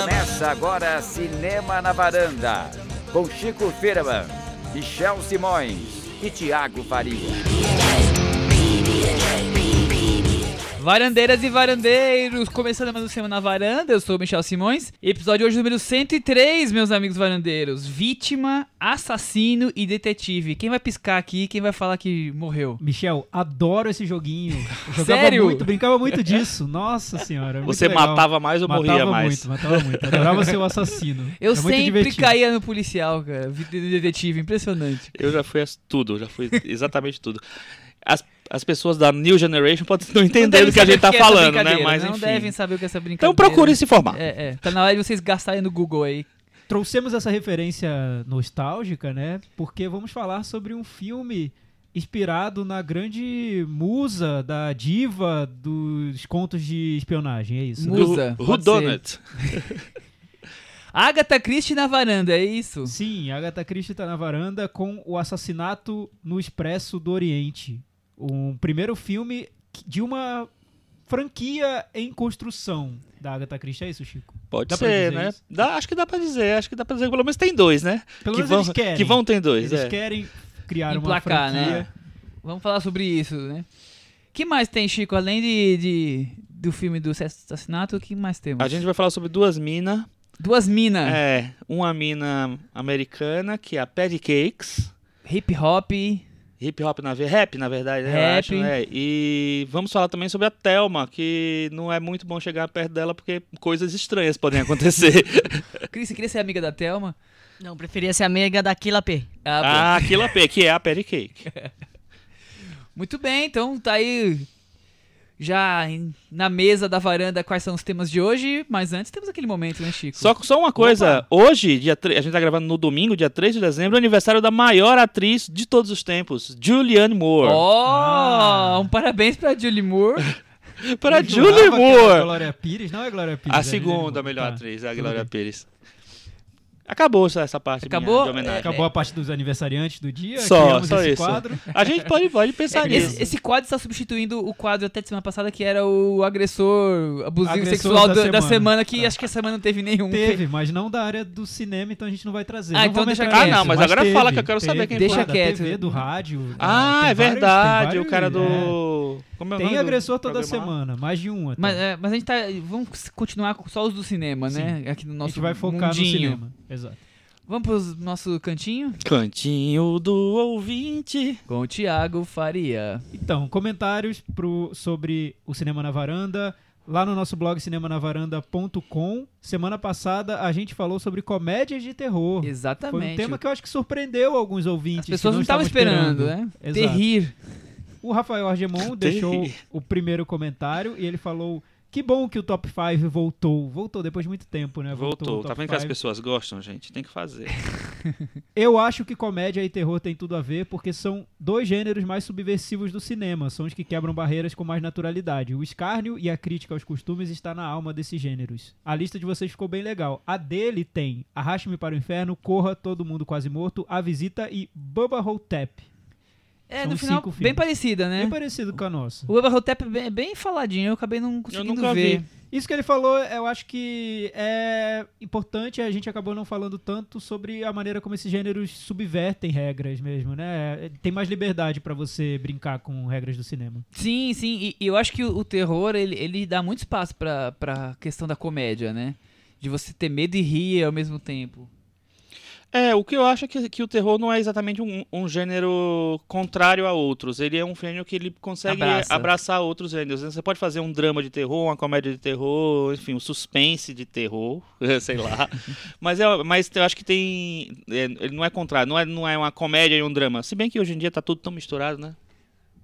Começa agora Cinema na Varanda, com Chico Firman, Michel Simões e Tiago Faria. Varandeiras e varandeiros, começando mais um Semana na Varanda, eu sou o Michel Simões. Episódio hoje número 103, meus amigos varandeiros. Vítima, assassino e detetive. Quem vai piscar aqui? Quem vai falar que morreu? Michel, adoro esse joguinho. Eu jogava Sério? muito, brincava muito disso. Nossa senhora. muito Você legal. matava mais ou matava morria mais? muito, matava muito. Adorava ser o assassino. Eu Era muito sempre divertido. caía no policial, cara. Vi- Detetive, impressionante. Eu já fui as- tudo, já fui exatamente tudo. As, as pessoas da New Generation podem não entender devem do que a saber gente o tá é essa falando, né? Mas Não enfim. devem saber o que é essa brincadeira. Então procurem se informar. É, é. Tá na hora de vocês gastarem no Google aí. Trouxemos essa referência nostálgica, né? Porque vamos falar sobre um filme inspirado na grande musa da diva dos contos de espionagem, é isso? né? Mu- Musa, Who done ser. it? Agatha Christie na varanda, é isso? Sim, Agatha Christie tá na varanda com o assassinato no Expresso do Oriente. Um primeiro filme de uma franquia em construção da Agatha Christie. É isso, Chico? Pode Dá pra ser, né? isso? Dá, acho que dá pra dizer, acho que dá pra dizer que pelo menos tem dois, né? Pelo que menos vão, eles querem. Que vão ter dois, Eles é. querem criar Emplacar, uma franquia. né? Vamos falar sobre isso, né? que mais tem, Chico? Além de, de- do filme do assassinato, o que mais temos? A gente vai falar sobre duas minas. Duas minas. É, uma mina americana, que é a Patty Cakes. Hip hop. Hip hop na rap, na verdade, né? Eu Rap. acho, né? E vamos falar também sobre a Thelma, que não é muito bom chegar perto dela porque coisas estranhas podem acontecer. Cris, você queria ser amiga da Thelma? Não, preferia ser amiga da Killa P. Ah, ah, P, que é a Patty Cake. Muito bem, então tá aí já em- na mesa da varanda quais são os temas de hoje, mas antes temos aquele momento, né, Chico? Só, só uma coisa, hoje, dia tre- a gente tá gravando no domingo, dia 3 de dezembro, é aniversário da maior atriz de todos os tempos, Julianne Moore. Oh, Ah. um parabéns pra Julie Moore. Para Julie Moore! Glória Pires, não é Glória Pires. A é segunda melhor Tá. atriz, a tudo Glória. Pires. Acabou essa, essa parte Acabou? minha de homenagem. Acabou a parte dos aniversariantes do dia. Só, só esse isso. quadro. A gente pode, pode pensar nisso. Esse, esse quadro está substituindo o quadro até de semana passada, que era o agressor abusivo Agressor sexual da da, da semana. semana, que Tá. acho que essa semana não teve nenhum. Teve, mas não da área do cinema, então a gente não vai trazer. Ah, Não então deixa quieto. Ah, não, mas agora teve, fala que eu quero saber teve. quem Deixa foi. quieto. TV, do rádio. Ah, tem é vários- verdade, tem o cara vários- é. do... Como é o Tem agressor toda semana, mais de um até. Mas, é, mas a gente tá. Vamos continuar com só os do cinema, né? Aqui no a nosso gente vai focar mundinho. no cinema. Exato. Vamos pro nosso cantinho? Cantinho do ouvinte. Com o Thiago Faria. Então, comentários pro, sobre o Cinema na Varanda. Lá no nosso blog cinemanavaranda.com. Semana passada a gente falou sobre comédias de terror. Exatamente. Foi um tema que eu acho que surpreendeu alguns ouvintes. As que pessoas não estavam esperando, né? Exato. Terrir. O Rafael Argemon deixou o primeiro comentário e ele falou: Que bom que o Top 5 voltou. Voltou depois de muito tempo, né? Voltou. o Tá vendo que as 5. pessoas gostam, gente? Tem que fazer. Eu acho que comédia e terror tem tudo a ver porque são dois gêneros mais subversivos do cinema. São os que quebram barreiras com mais naturalidade. O escárnio e a crítica aos costumes está na alma desses gêneros. A lista de vocês ficou bem legal. A dele tem Arraste-me para o Inferno, Corra, Todo Mundo Quase Morto, A Visita e Bubba Hotep. É, São no final, cinco bem filmes. parecida, né? Bem parecido com a nossa. O Bubba Hotep é bem, bem faladinho, eu acabei não conseguindo nunca ver. vi. Isso que ele falou, eu acho que é importante, a gente acabou não falando tanto sobre a maneira como esses gêneros subvertem regras mesmo, né? Tem mais liberdade pra você brincar com regras do cinema. Sim, sim, e, e eu acho que o, o terror, ele, ele dá muito espaço pra, pra questão da comédia, né? De você ter medo e rir ao mesmo tempo. É, o que eu acho é que, que o terror não é exatamente um, um gênero contrário a outros. Ele é um gênero que ele consegue Abraça. abraçar outros gêneros. Você pode fazer um drama de terror, uma comédia de terror, enfim, um suspense de terror, sei lá. mas, é, mas eu acho que tem. é, ele não é contrário, não é, não é uma comédia e um drama. Se bem que hoje em dia tá tudo tão misturado, né?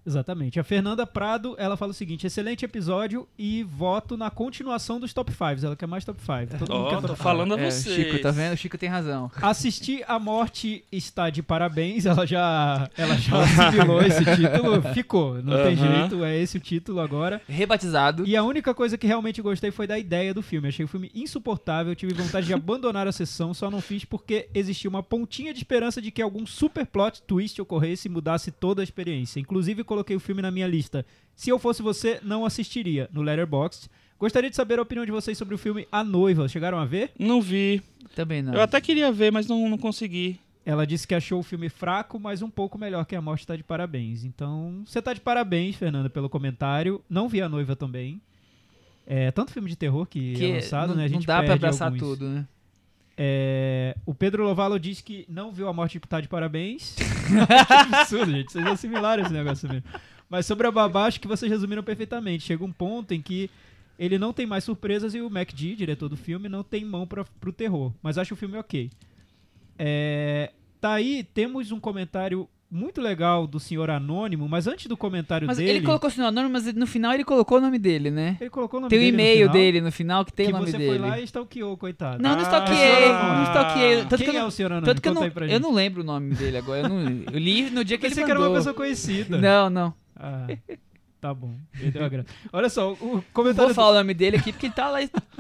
Exatamente. A Fernanda Prado, ela fala o seguinte: excelente episódio e voto na continuação dos top 5. Ela quer mais top 5. Todo quer tô top five. falando a É, vocês. Chico, tá vendo? O Chico tem razão. Assistir a morte está de parabéns. Ela já, ela já assimilou esse título. Ficou, não tem Aham. jeito. É esse o título agora. Rebatizado. E a única coisa que realmente gostei foi da ideia do filme. Achei o filme insuportável, tive vontade de abandonar a sessão, só não fiz porque existia uma pontinha de esperança de que algum super plot twist ocorresse e mudasse toda a experiência. Inclusive, coloquei o filme na minha lista. Se eu fosse você, não assistiria no Letterboxd, Gostaria de saber a opinião de vocês sobre o filme A Noiva. Chegaram a ver? Não vi. Também não. Eu até queria ver, mas não, não consegui. Ela disse que achou o filme fraco, mas um pouco melhor que A Morte tá de parabéns. Então, você tá de parabéns, Fernanda, pelo comentário. Não vi A Noiva também. É, tanto filme de terror que, Que é lançado, não, né? A não gente dá pra perde abraçar alguns. tudo, né? É, o Pedro Lovalo diz que não viu A Morte tá de parabéns. que absurdo, gente. Vocês assimilaram esse negócio mesmo. Mas sobre a babá, acho que vocês resumiram perfeitamente. Chega um ponto em que ele não tem mais surpresas e o Mac G, diretor do filme, não tem mão pra, pro terror. Mas acho o filme ok. É, tá aí, temos um comentário muito legal do senhor Anônimo, mas antes do comentário Mas dele... ele colocou seu nome, mas no final ele colocou o nome dele, né? ele colocou o nome Tem o dele no e-mail final, dele no final que tem que o nome você dele. foi lá e stalkeou, coitado. Não, não Ah, stalkeei, ah, não stalkeei. Tanto Quem que eu é o senhor Anônimo? tanto que eu não, eu não lembro o nome dele agora. Eu, não, eu li no dia que Pensei ele que era mandou. uma pessoa conhecida. Não, não. Ah, tá bom. Perdeu a graça. Olha só, o comentário, Vou falar o nome dele aqui porque ele tá lá.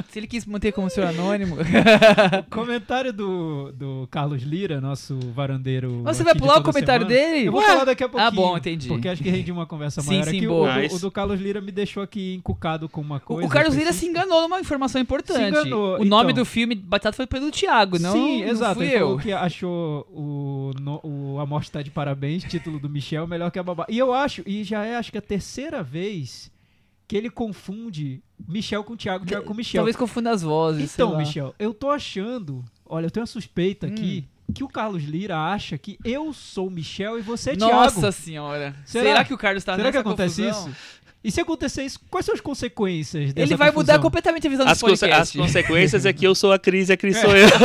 Se ele quis manter como seu anônimo. do, o comentário do, do Carlos Lira, nosso varandeiro. Você vai pular o comentário semana. dele? Eu vou Ué? falar daqui a pouquinho. Ah, bom, entendi. Porque acho que rende uma conversa Sim, maior sim, aqui. Boa. O, Nice. o do Carlos Lira me deixou aqui encucado com uma coisa. o Carlos Lira se enganou numa informação importante. Se enganou, o nome então. do filme Batata foi pelo Thiago, não, Sim, não exato. fui eu. que achou o, no- o A Morte Tá de Parabéns, título do Michel, melhor que a Babá. E eu acho, e já é acho que a terceira vez que ele confunde Michel com Thiago, Thiago com Michel. Talvez confunda as vozes. sei Então, lá. Michel, eu tô achando. Olha, eu tenho uma suspeita aqui Hum. que o Carlos Lira acha que eu sou Michel e você é Nossa Thiago. senhora. Será? Será? que o Carlos tá Será que nessa acontece confusão? isso? E se acontecer isso, quais são as consequências dessa Ele vai mudar confusão? completamente a visão As, do conse- as podcast. consequências é que eu sou a Cris e a Cris sou eu.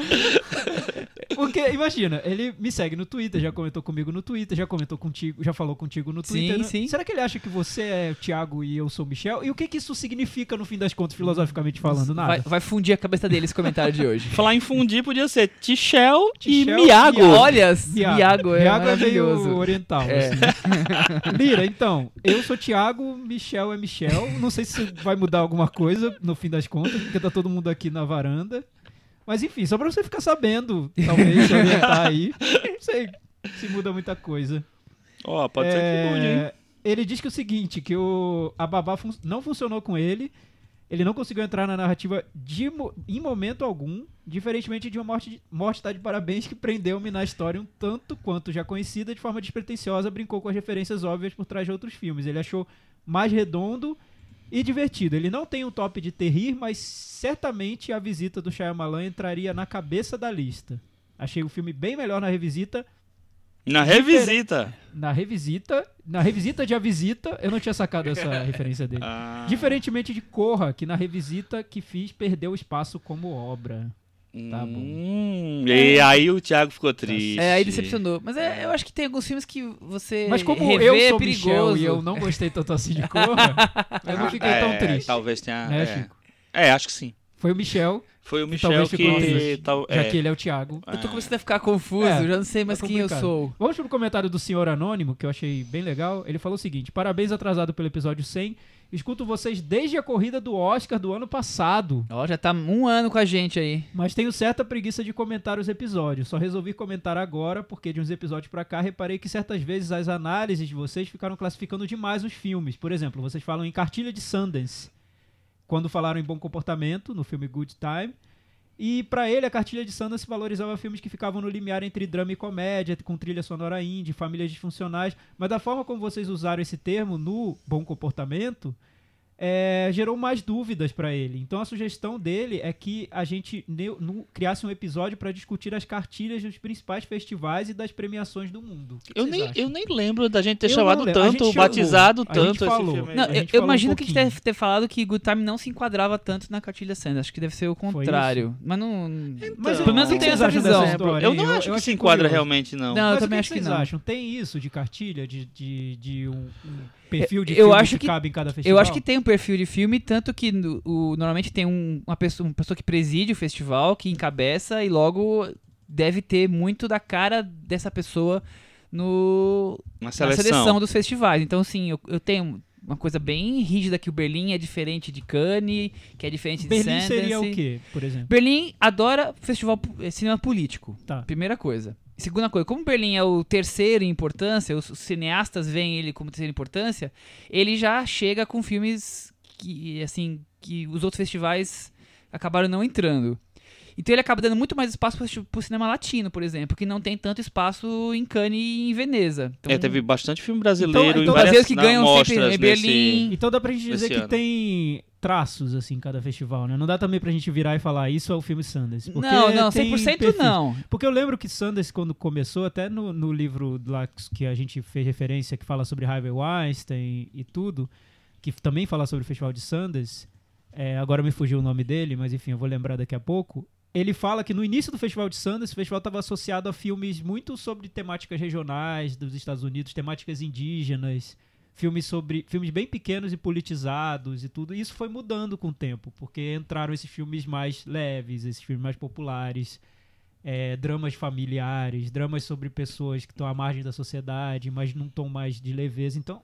Porque, imagina, ele me segue no Twitter, já comentou comigo no Twitter, já comentou contigo, já falou contigo no Sim, Twitter. né? sim. Será que ele acha que você é o Thiago e eu sou o Michel? E o que que isso significa, no fim das contas, filosoficamente falando? Nada. Vai, vai fundir a cabeça dele esse comentário de hoje. Falar em fundir podia ser Tichel e Tichel e Miago. Miago. Olha, Iago é Iago é meio maravilhoso. oriental. É. assim. Lira, então, eu sou Thiago, Michel é Michel. Não sei se vai mudar alguma coisa no fim das contas, porque tá todo mundo aqui na varanda. Mas enfim, só pra você ficar sabendo, talvez, se orientar aí. Não sei se muda muita coisa. Ó, pode ser É, que mude, hein? Ele diz que o seguinte, que o, a babá fun- não funcionou com ele, ele não conseguiu entrar na narrativa de em momento algum, diferentemente de uma morte, de, morte tá de parabéns que prendeu-me na história um tanto quanto já conhecida, de forma despretensiosa, brincou com as referências óbvias por trás de outros filmes. Ele achou mais redondo e divertido. Ele não tem um top de terrir, mas certamente a visita do Shyamalan entraria na cabeça da lista. Achei o filme bem melhor na revisita, Na revisita. na revisita, na revisita de A Visita, eu não tinha sacado essa referência dele. Ah, Diferentemente de Corra, que na revisita que fiz perdeu espaço como obra. Tá bom. hum, E aí o Thiago ficou triste. É, aí decepcionou. Mas é, eu acho que tem alguns filmes que você Mas como rever eu é sou perigoso. Michel e eu não gostei tanto assim de Corra, eu não fiquei tão É, triste. Talvez tenha. Né, é. É, acho que sim. Foi o Michel, Foi o que Michel talvez que. ficou triste, tal- já é. que ele é o Thiago. Eu tô começando a ficar confuso, É, já não sei mais tá quem eu sou. Vamos pro comentário do senhor Anônimo, que eu achei bem legal. Ele falou o seguinte: Parabéns atrasado pelo episódio 100. Escuto vocês desde a corrida do Oscar do ano passado. Ó, já tá um ano com a gente aí. Mas tenho certa preguiça de comentar os episódios. Só resolvi comentar agora porque de uns episódios pra cá reparei que certas vezes as análises de vocês ficaram classificando demais os filmes. Por exemplo, vocês falam em Cartilha de Sundance, quando falaram em Bom Comportamento, no filme Good Time. E pra ele, a Cartilha de Sundance valorizava filmes que ficavam no limiar entre drama e comédia, com trilha sonora indie, famílias disfuncionais. Mas da forma como vocês usaram esse termo no Bom Comportamento, é, gerou mais dúvidas pra ele. Então a sugestão dele é que a gente criasse um episódio pra discutir as cartilhas dos principais festivais e das premiações do mundo. Que Eu nem, acham? eu nem lembro da gente ter Eu chamado tanto, chamou. batizado tanto esse falou. filme. Não, eu, eu falou um imagino que a gente deve ter falado que Good Time não se enquadrava tanto na cartilha Sanders. Acho que deve ser o contrário. Mas não. Mas pelo menos o não que tem vocês essa visão. eu não acho que se enquadra curioso. realmente, não. Não, eu Mas o também que acho que não. acham? Tem isso de cartilha? De, de, de um, um perfil de Eu filme acho que, que- cabe em cada festival? Eu acho que tem um perfil de filme, tanto que o, normalmente tem um- uma, pessoa, uma pessoa que preside o festival, que encabeça, e logo deve ter muito da cara dessa pessoa no, Na na seleção. seleção dos festivais. Então, assim, eu, eu tenho uma coisa bem rígida que o Berlim é diferente de Cannes, que é diferente de Berlim Sundance. seria o quê, por exemplo? Berlim adora festival eh, cinema político. Tá. Primeira coisa. Segunda coisa, como Berlim é o terceiro em importância, os cineastas veem ele como terceiro em importância, ele já chega com filmes que, assim, que os outros festivais acabaram não entrando. Então ele acaba dando muito mais espaço pro, pro cinema latino, por exemplo, que não tem tanto espaço em Cannes e em Veneza. Então, É, teve bastante filme brasileiro Então- em então várias brasileiros que ganham sempre em Berlim. nesse- Então dá pra gente dizer que ano. tem traços, assim, em cada festival, né? Não dá também pra gente virar e falar isso é o filme Sundance. porque não, não, tem 100% perfis. não. Porque eu lembro que Sundance, quando começou, até no, no livro lá que a gente fez referência, que fala sobre Harvey Weinstein e tudo, que também fala sobre o Festival de Sundance, é, agora me fugiu o nome dele, mas enfim, eu vou lembrar daqui a pouco. Ele fala que no início do Festival de Sundance, o festival estava associado a filmes muito sobre temáticas regionais dos Estados Unidos, temáticas indígenas, filmes sobre filmes bem pequenos e politizados e tudo. E isso foi mudando com o tempo, porque entraram esses filmes mais leves, esses filmes mais populares, é, dramas familiares, dramas sobre pessoas que estão à margem da sociedade, mas num tom mais de leveza. Então,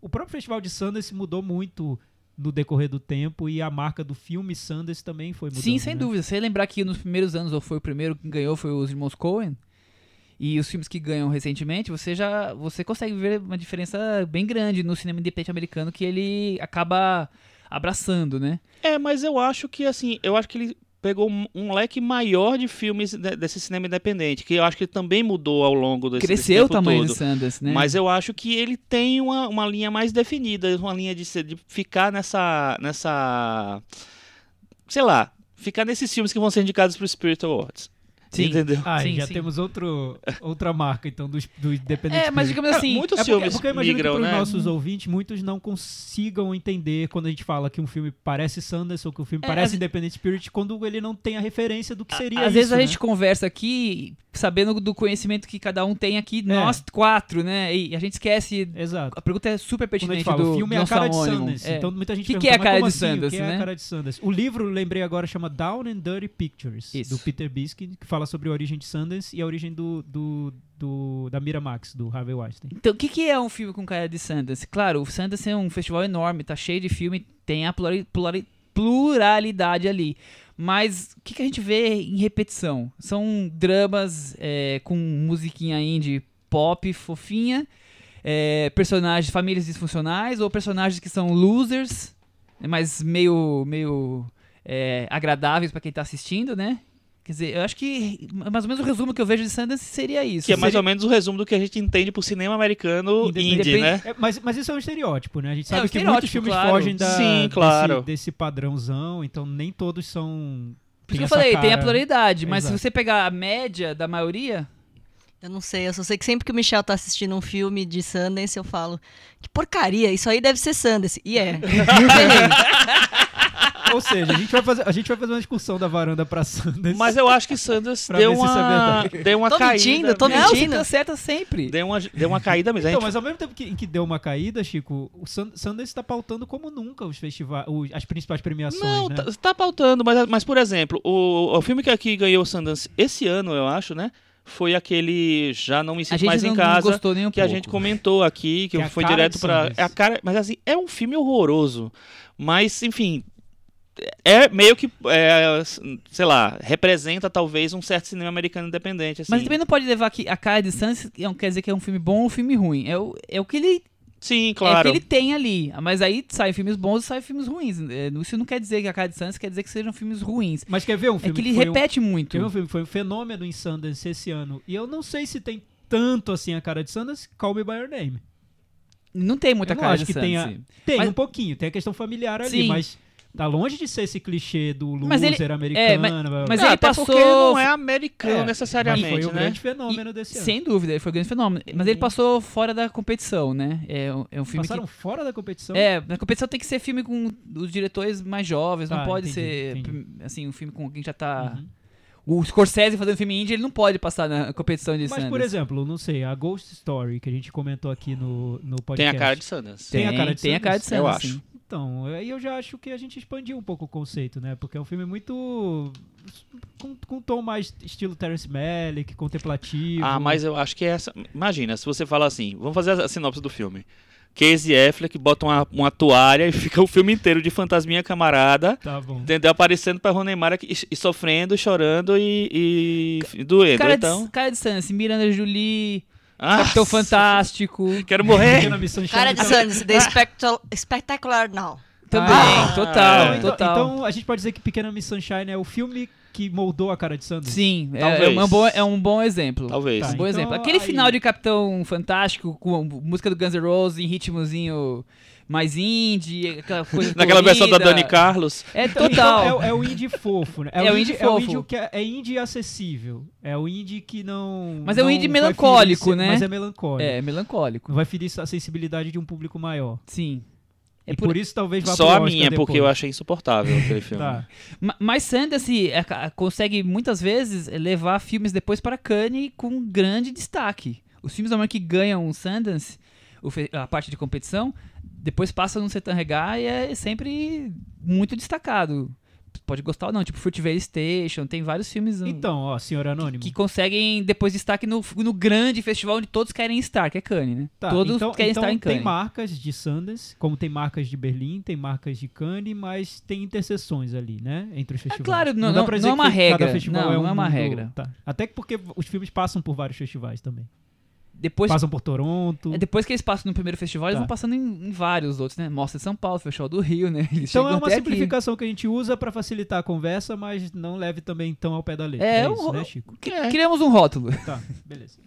o próprio Festival de Sundance mudou muito no decorrer do tempo e a marca do filme Sundance também foi mudando. Sim, sem né? dúvida. Você lembrar que nos primeiros anos, ou foi o primeiro que ganhou, foi os irmãos Coen, e os filmes que ganham recentemente, você já você consegue ver uma diferença bem grande no cinema independente americano que ele acaba abraçando, né? É, mas eu acho que assim, eu acho que ele pegou um, um leque maior de filmes de- desse cinema independente, que eu acho que ele também mudou ao longo desse, desse Cresceu o tamanho todo. do Sanders, né? Mas eu acho que ele tem uma, uma linha mais definida, uma linha de, de ficar nessa, nessa. Sei lá, ficar nesses filmes que vão ser indicados pro Spirit Awards. Sim. Entendeu? Ah, Sim, já sim. temos outro, outra marca, então, dos, do Independente É, mas Spirit. digamos assim, muitos É porque, filmes porque eu imagino migram, que para os né? nossos ouvintes, muitos não consigam entender quando a gente fala que um filme parece Sundance ou que um filme É, parece às- Independent Spirit, quando ele não tem a referência do que seria Às isso, vezes a né? gente conversa aqui sabendo do conhecimento que cada um tem aqui, É. nós quatro, né? E a gente esquece. Exato. A pergunta é super pertinente gente fala, do, o filme do é a cara de. Sundance. É. Então muita gente Que que pergunta, é a cara "Mas de assim? O Sundance, que é né?" a cara de Sundance? O livro, lembrei agora, chama Down and Dirty Pictures, Isso. do Peter Biskin, que fala sobre a origem de Sundance e a origem do, do, do- da Miramax, do Harvey Weinstein. Então, o que, que é um filme com cara de Sundance? Claro, o Sundance é um festival enorme, tá cheio de filme, tem a plurali- plurali- pluralidade ali. Mas o que, que a gente vê em repetição? São dramas é, com musiquinha indie pop fofinha, é, personagens, famílias disfuncionais ou personagens que são losers, mas meio, meio é, agradáveis pra quem tá assistindo, né? Quer dizer, eu acho que mais ou menos o resumo que eu vejo de Sundance seria isso. Que é mais Seria- ou menos o resumo do que a gente entende pro cinema americano Independente- indie, né? É, mas, mas isso é um estereótipo, né? A gente É, sabe um que muitos filmes claro. fogem da, Sim, desse- claro. desse, padrãozão, então nem todos são. Por isso que eu falei, tem a cara. pluralidade, mas Exato. se você pegar a média da maioria, Eu não sei, eu só sei que sempre que o Michel tá assistindo um filme de Sundance, eu falo, que porcaria, isso aí deve ser Sundance. E é. Ou seja, a gente, vai fazer, a gente vai fazer uma discussão da varanda pra Sundance. Mas eu acho que Sanders deu é uma, verdade. deu uma Tô caída. mentindo, tô não, você mentindo. tá certa sempre. Deu uma, deu uma caída, mas a Então, gente mas ao mesmo tempo que, em que deu uma caída, Chico, o Sundance está pautando como nunca os festivais, as principais premiações, Não, né? tá, tá pautando, mas, mas por exemplo, o, o filme que aqui ganhou o Sundance esse ano, eu acho, né? Foi aquele Já Não Me A Sinto Mais não, em Casa, um que a pouco. gente comentou aqui, que, Que é a foi direto. Sundance. É a cara, mas assim, é um filme horroroso. Mas, enfim. É meio que, é, sei lá, representa talvez um certo cinema americano independente. Assim. Mas também não pode levar que a cara de Sans não quer dizer que é um filme bom ou um filme ruim. É o, é o que ele Sim, é o claro. que ele tem ali. Mas aí saem filmes bons e saem filmes ruins. É, Isso não quer dizer que a cara de Sans quer dizer que sejam filmes ruins. Mas quer ver um É filme que ele foi um- repete muito. Quer ver um filme que foi um fenômeno em Sundance esse ano? E eu não sei se tem tanto assim a cara de Sundance, Call Me By Your Name. Não tem muita Eu não cara acho de que tenha- Sans. Tem Mas- um pouquinho, tem a questão familiar ali, Sim. mas tá longe de ser esse clichê do loser Mas ele- americano. é, mas- mas Não, ele até passou- porque não é americano É, mas necessariamente, foi o né? grande fenômeno desse ano. Sem dúvida, ele foi um grande fenômeno. Mas ele passou fora da competição, né? É, um- é um filme Passaram que. fora da competição? É, na competição tem que ser filme com os diretores mais jovens, não Tá, pode entendi, ser entendi. assim um filme com quem já tá. Uhum. O Scorsese fazendo filme indie, ele não pode passar na competição de Mas, por Sundance. exemplo, não sei, a Ghost Story, que a gente comentou aqui no, no Tem podcast. a cara de Sundance. Tem a cara de tem a cara de Sundance? Eu acho. Então, aí eu já acho que a gente expandiu um pouco o conceito, né? Porque é um filme muito. com, com um tom mais estilo Terrence Malick, contemplativo. Ah, mas eu acho que é essa. Imagina, se você fala assim, vamos fazer a sinopse do filme. Casey Affleck bota uma, uma toalha e fica o filme inteiro de fantasminha camarada. Tá bom. Entendeu? Aparecendo pra Rooney Mara e, e sofrendo, chorando e, e, e doendo. Cara, então. de, cara de Sans, Miranda Jolie, Ah, Capitão Fantástico. Quero morrer. Cara de. Sanders, The Spectacle- Spectacular Now. Também, Ah, total, então, total. então a gente pode dizer que Pequena Miss Sunshine é o filme que moldou a cara de Sanders? Sim, é, Talvez. é um bom, é um bom exemplo. Talvez. Tá. Um bom Então, exemplo. Aquele aí- final de Capitão Fantástico com a música do Guns N' Roses em ritmozinho mais indie, aquela coisa Naquela versão da. Dani Carlos. É Então, total. é, é o indie fofo, né? É o indie É o fofo. indie que é, é indie acessível. É o indie que não. Mas é um não indie vai melancólico, ferir- né? Mas é melancólico. É, melancólico. Não vai ferir a sensibilidade de um público maior. Sim. É e por- por... isso talvez vá Só a minha, porque eu depois. achei insuportável aquele filme. Tá. Ma- Mas Sundance é, ca- consegue muitas vezes levar filmes depois para Cannes com grande destaque. Os filmes normalmente que ganham Sundance, o fe- a parte de competição, depois passam no Setan Regar e é sempre muito destacado. Pode gostar ou não, tipo Fruitvale Station, tem vários filmes um, Então, ó, senhor Anônimo. que conseguem depois destaque no, no grande festival onde todos querem estar, que é Cannes, né? Tá, todos então, querem então estar em tem Cannes. marcas de Sundance, como tem marcas de Berlim, tem marcas de Cannes, mas tem interseções ali, né? Entre os festivais. É claro, não- não- dizer não é uma que cada regra. festival Não, é não um é uma mundo- regra. Tá. Até porque os filmes passam por vários festivais também. Depois Passam por Toronto. É, depois que eles passam no primeiro festival, eles Tá. vão passando em, em vários outros, né? Mostra de São Paulo, Festival do Rio, né? Eles Então é uma até aqui. simplificação que a gente usa pra facilitar a conversa, mas não leve também tão ao pé da letra. É, É, isso, né, Chico? Que- Criamos um rótulo. Tá, beleza.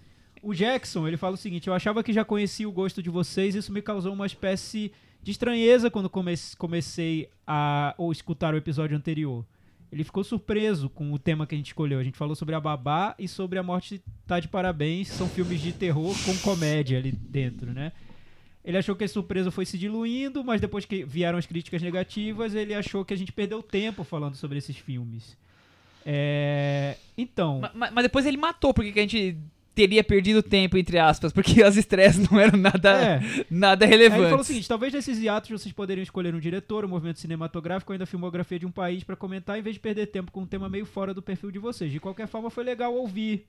O Jackson, ele fala o seguinte: eu achava que já conhecia o gosto de vocês, isso me causou uma espécie de estranheza quando come- comecei a ou escutar o episódio anterior. Ele ficou surpreso com o tema que a gente escolheu. A gente falou sobre a Babá e sobre A Morte Tá de Parabéns. São filmes de terror com comédia ali dentro, né? Ele achou que a surpresa foi se diluindo, mas depois que vieram as críticas negativas, ele achou que a gente perdeu tempo falando sobre esses filmes. É... Então, Ma- ma- Mas, depois ele matou, porque que a gente teria perdido tempo, entre aspas, porque as estreias não eram nada, é, nada Aí ele falou o relevantes. seguinte: talvez nesses hiatos vocês poderiam escolher um diretor, um movimento cinematográfico ou ainda a filmografia de um país pra comentar, em vez de perder tempo com um tema meio fora do perfil de vocês. De qualquer forma, foi legal ouvir.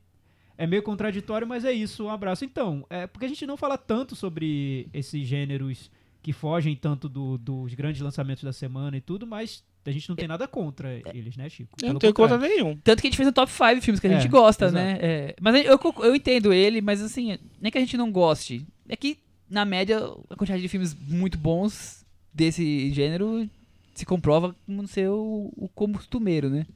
É meio contraditório, mas é isso. Um abraço. Então, é porque a gente não fala tanto sobre esses gêneros que fogem tanto do- dos grandes lançamentos da semana e tudo, mas a gente não tem nada contra eles, né, Chico? Eu não tenho contrário. nenhum. Tanto que a gente fez um top 5 filmes que a É, gente gosta, exato. né? É, mas eu, eu, entendo ele, mas assim, não é que a gente não goste. É que, na média, a quantidade de filmes muito bons desse gênero se comprova como não ser o, o costumeiro, né?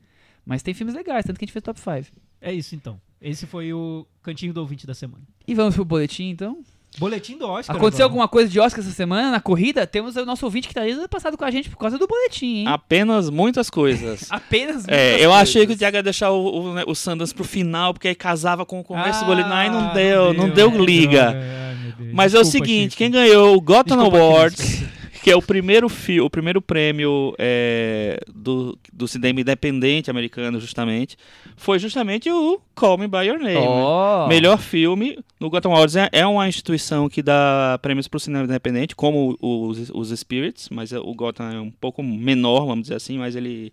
Mas tem filmes legais, tanto que a gente fez top 5. É isso, então. Esse foi o cantinho do ouvinte da semana. E vamos pro boletim, então? Boletim do Oscar. Aconteceu agora. alguma coisa de Oscar essa semana na corrida? Temos o nosso ouvinte que tá desde passado com a gente por causa do boletim, hein? Apenas muitas coisas. Apenas É, muitas eu achei que o. Thiago ia deixar o, o, né, o Sanders pro final, porque aí casava com o começo do Ah, boletim. Aí não deu, não deu é, liga. ai. Mas é o Desculpa, seguinte, Chico. quem ganhou o Gotham Desculpa, Awards. Que é o primeiro fi o primeiro prêmio é, do, do cinema independente americano, justamente, foi justamente o Call Me By Your Name. né? Ó. Melhor filme no Gotham Awards é, é uma instituição que dá prêmios para o cinema independente, como os, os Spirits, mas o Gotham é um pouco menor, vamos dizer assim, mas ele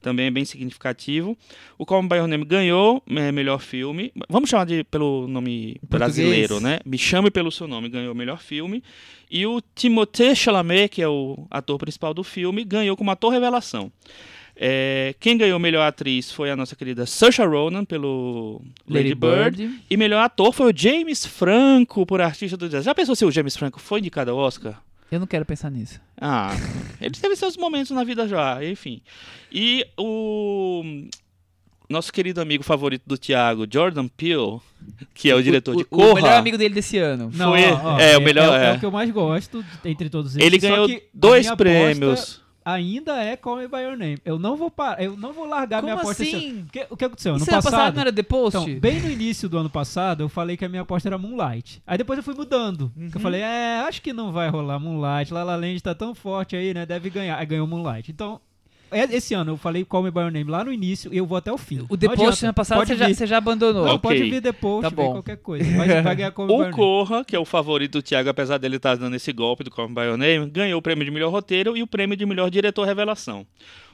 também é bem significativo. O Call Me By Your Name ganhou é, melhor filme. Vamos chamar de pelo nome brasileiro, né? Me Chame Pelo Seu Nome ganhou melhor filme. E o Timothée Chalamet, que é o ator principal do filme, ganhou como ator revelação. É, quem ganhou melhor atriz foi a nossa querida Saoirse Ronan pelo Lady, Bird. E melhor ator foi o James Franco por Artista do Dia. Já pensou se o James Franco foi indicado ao Oscar? Eu não quero pensar nisso. Ah, ele teve seus momentos na vida já, enfim. E o nosso querido amigo favorito do Thiago, Jordan Peele, que é o diretor de o, Corra, O melhor amigo dele desse ano. Não, Foi- ó, ó, é, o melhor é, é. o que eu mais gosto de- entre todos eles. ele só ganhou dois prêmios. aposta Ainda é Call Me By Your Name. Eu não vou parar, eu não vou largar Como minha aposta assim? Porque- o que aconteceu? Ano semana passado, passada não era The Post? então, bem no início do ano passado, eu falei que a minha aposta era Moonlight. Aí depois eu fui mudando. Uhum. Eu falei, é, acho que não vai rolar Moonlight. La La Land tá tão forte aí, né? Deve ganhar. Aí ganhou Moonlight. Então, é- esse ano eu falei Call Me By Your Name lá no início e eu vou até o fim. o The Post adianta. semana passada você já, você já abandonou. Não, Ok. pode vir depois, Tá ver bom. qualquer coisa. Vai, vai ganhar Call Me O. Corra, que é o favorito do Thiago, apesar dele estar dando esse golpe do Call Me By Your Name, ganhou o prêmio de melhor roteiro e o prêmio de melhor diretor revelação.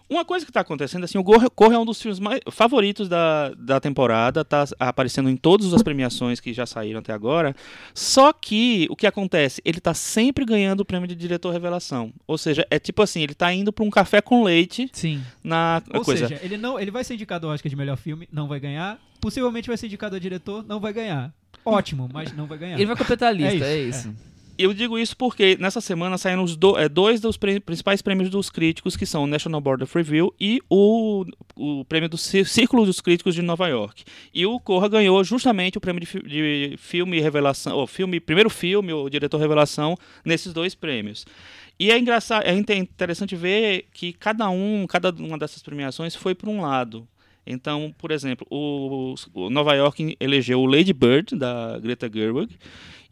Uma coisa que tá acontecendo, assim, o Corra é um dos filmes mais favoritos da, da temporada, tá aparecendo em todas as premiações que já saíram até agora. Só que o que acontece? Ele tá sempre ganhando o prêmio de diretor revelação. Ou seja, é tipo assim, ele tá indo pra um café com leite Sim. na Ou coisa. seja, ele, não, ele vai ser indicado ao Oscar de melhor filme, não vai ganhar. Possivelmente vai ser indicado a diretor, não vai ganhar. Ótimo, mas não vai ganhar. Ele vai completar a lista, é isso, isso. Eu digo isso porque nessa semana saíram os do- é, dois dos principais prêmios dos críticos, que são o National Board of Review e o, o prêmio do Cí- Círculo dos Críticos de Nova York. E o Corra ganhou justamente o prêmio de, de filme revelação, ou filme, primeiro filme, o diretor revelação, nesses dois prêmios. E é engraçado, é inte- interessante ver que cada um, cada uma dessas premiações foi para um lado. Então, por exemplo, o, o Nova York elegeu o Lady Bird da Greta Gerwig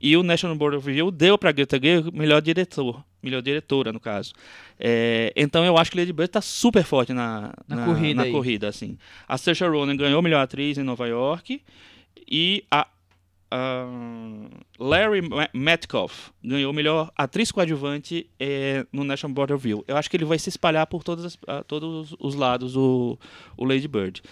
e o National Board of Review deu para Greta Gerwig melhor diretor, melhor diretora no caso. É, então eu acho que Lady Bird está super forte na, Na corrida na aí. corrida assim. A Saoirse Ronan ganhou melhor atriz em Nova York e a Larry Metcalf ganhou melhor atriz coadjuvante eh, no National Board of Review. Eu acho que ele vai se espalhar por todas as- todos os lados o, o Lady Bird.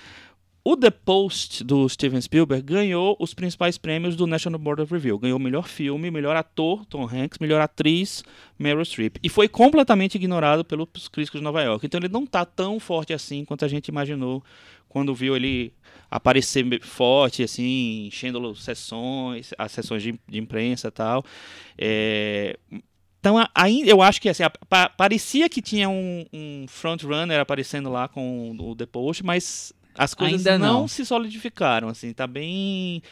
O The Post do Steven Spielberg ganhou os principais prêmios do National Board of Review. Ganhou melhor filme, melhor ator, Tom Hanks, melhor atriz, Meryl Streep. E foi completamente ignorado pelos críticos de Nova York. Então ele não está tão forte assim quanto a gente imaginou quando viu ele aparecer forte, assim, enchendo sessões, as sessões de, imprensa e tal. É, então, a- aí eu acho que assim, parecia que tinha um, um frontrunner aparecendo lá com o The Post, mas as coisas Ainda não. não. se solidificaram, assim, tá bem...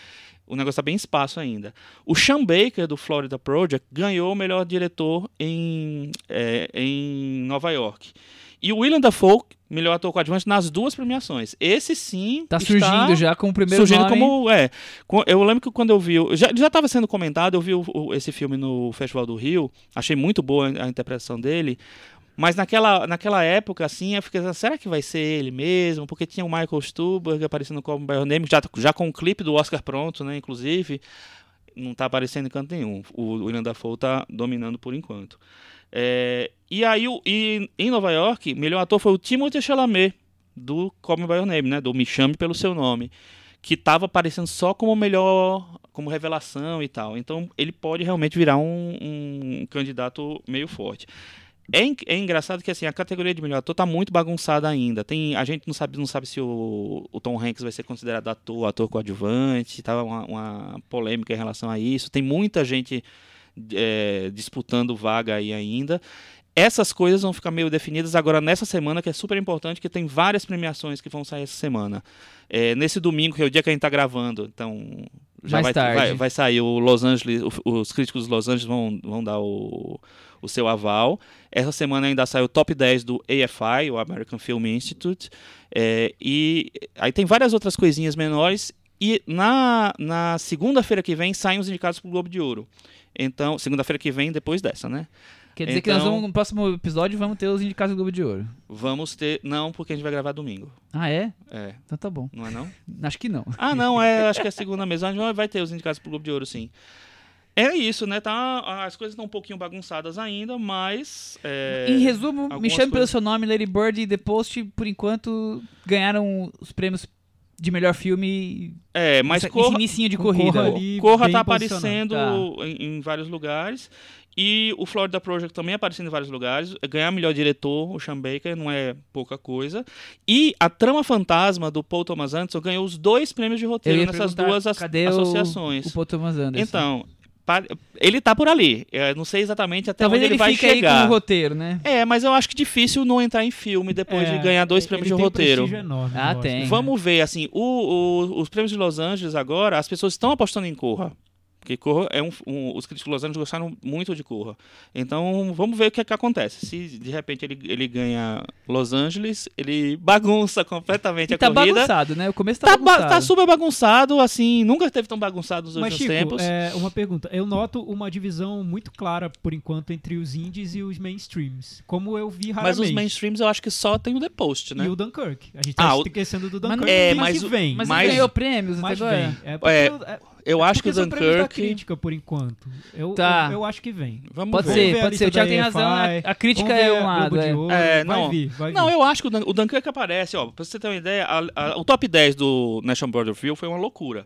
O negócio tá bem espaço ainda. O Sean Baker, do Florida Project, ganhou o melhor diretor em, é, em Nova York. E o William Dafoe, melhor ator coadjuvante, nas duas premiações. Esse sim Tá está surgindo já com o primeiro surgindo nome. como é eu lembro que quando eu vi já já estava sendo comentado eu vi o- esse filme no Festival do Rio achei muito boa a interpretação dele mas naquela, naquela época assim eu fiquei pensando, será que vai ser ele mesmo porque tinha o Michael Stuhlbarg aparecendo como By Your Name já já com o clipe do Oscar pronto né inclusive não tá aparecendo em canto nenhum o William Dafoe tá dominando por enquanto É, e aí o- e, em Nova York melhor ator foi o Timothée Chalamet do Call Me By Your Name, né? Do Me Chame Pelo Seu Nome. Que tava aparecendo só como melhor, como revelação e tal. Então ele pode realmente virar um, um candidato meio forte. É, é engraçado que assim, a categoria de melhor ator tá muito bagunçada ainda. Tem, a gente não sabe, não sabe se o, o Tom Hanks vai ser considerado ator, ator coadjuvante. Tava uma, uma polêmica em relação a isso. Tem muita gente é, disputando vaga aí ainda. Essas coisas vão ficar meio definidas agora nessa semana, que é super importante, que tem várias premiações que vão sair essa semana. É, nesse domingo, que é o dia que a gente está gravando, então já vai, vai, vai sair o Los Angeles, os críticos dos Los Angeles vão, vão dar o, o seu aval. Essa semana ainda sai o top 10 do AFI, o American Film Institute. É, e aí tem várias outras coisinhas menores. E na, na segunda-feira que vem saem os indicados para o Globo de Ouro. Então, segunda-feira que vem, depois dessa, né? Quer dizer que nós Então- vamos, no próximo episódio vamos ter os indicados do Globo de Ouro. Vamos ter. Não, porque a gente vai gravar domingo. Ah, é? É. Então tá bom. Não é não? Acho que não. Ah, não, é, acho que é a segunda mesmo. A gente vai ter os indicados pro Globo de Ouro, sim. É isso, né? Tá, as coisas estão um pouquinho bagunçadas ainda, mas. é, em resumo, me chame pelo coisas- seu nome, Lady Bird e The Post, por enquanto, ganharam os prêmios de melhor filme É, mas esse, Corra, inicinho de corrida. Corra ali Corra tá aparecendo em, em vários lugares. E o Florida Project também aparecendo em vários lugares. Ganhar melhor diretor, o Sean Baker, não é pouca coisa. E a Trama Fantasma, do Paul Thomas Anderson, ganhou os dois prêmios de roteiro nessas duas as- cadê o- associações. O Paul Thomas Anderson. Então, ele tá por ali. Eu não sei exatamente até Talvez onde ele, ele vai fique aí chegar. com o roteiro, né? É, mas eu acho que difícil não entrar em filme depois É, de ganhar dois ele prêmios de um roteiro. enorme no Ah, tem. né? Vamos ver, assim, o- o- os prêmios de Los Angeles agora, as pessoas estão apostando em Corra. Porque Corra é um, um- Os críticos de Los Angeles gostaram muito de Corra. Então, vamos ver o que, é que acontece. Se de repente ele, ele ganha Los Angeles, ele bagunça completamente E a tá corrida. bagunçado, né? O começo tá, Tá, ba- bagunçado. tá super bagunçado, assim, nunca esteve tão bagunçado nos Mas, últimos Chico, tempos. é, uma pergunta. Eu noto uma divisão muito clara, por enquanto, entre os indies e os mainstreams. Como eu vi raramente. Mas os mainstreams eu acho que só tem o The Post, né? E o Dunkirk. A gente Ah, tá o- esquecendo do Mas Dunkirk. É, mas mas que o- vem. Mas, Mas- ele ganhou prêmios mas até agora. vem. É, porque É, eu- é, acho que o prêmios da Dunkirk. crítica, por enquanto. Eu, Tá. eu, eu acho que vem. Vamos Pode ver. Ser, pode ser. O Thiago tem razão. A, crítica é um lado. É. Ouro. É, vai não. vir, vai Não, vir. eu acho que o, Dun o Dunkirk aparece, ó, pra você ter uma ideia, a- a- o top 10 do National Board of Review foi uma loucura.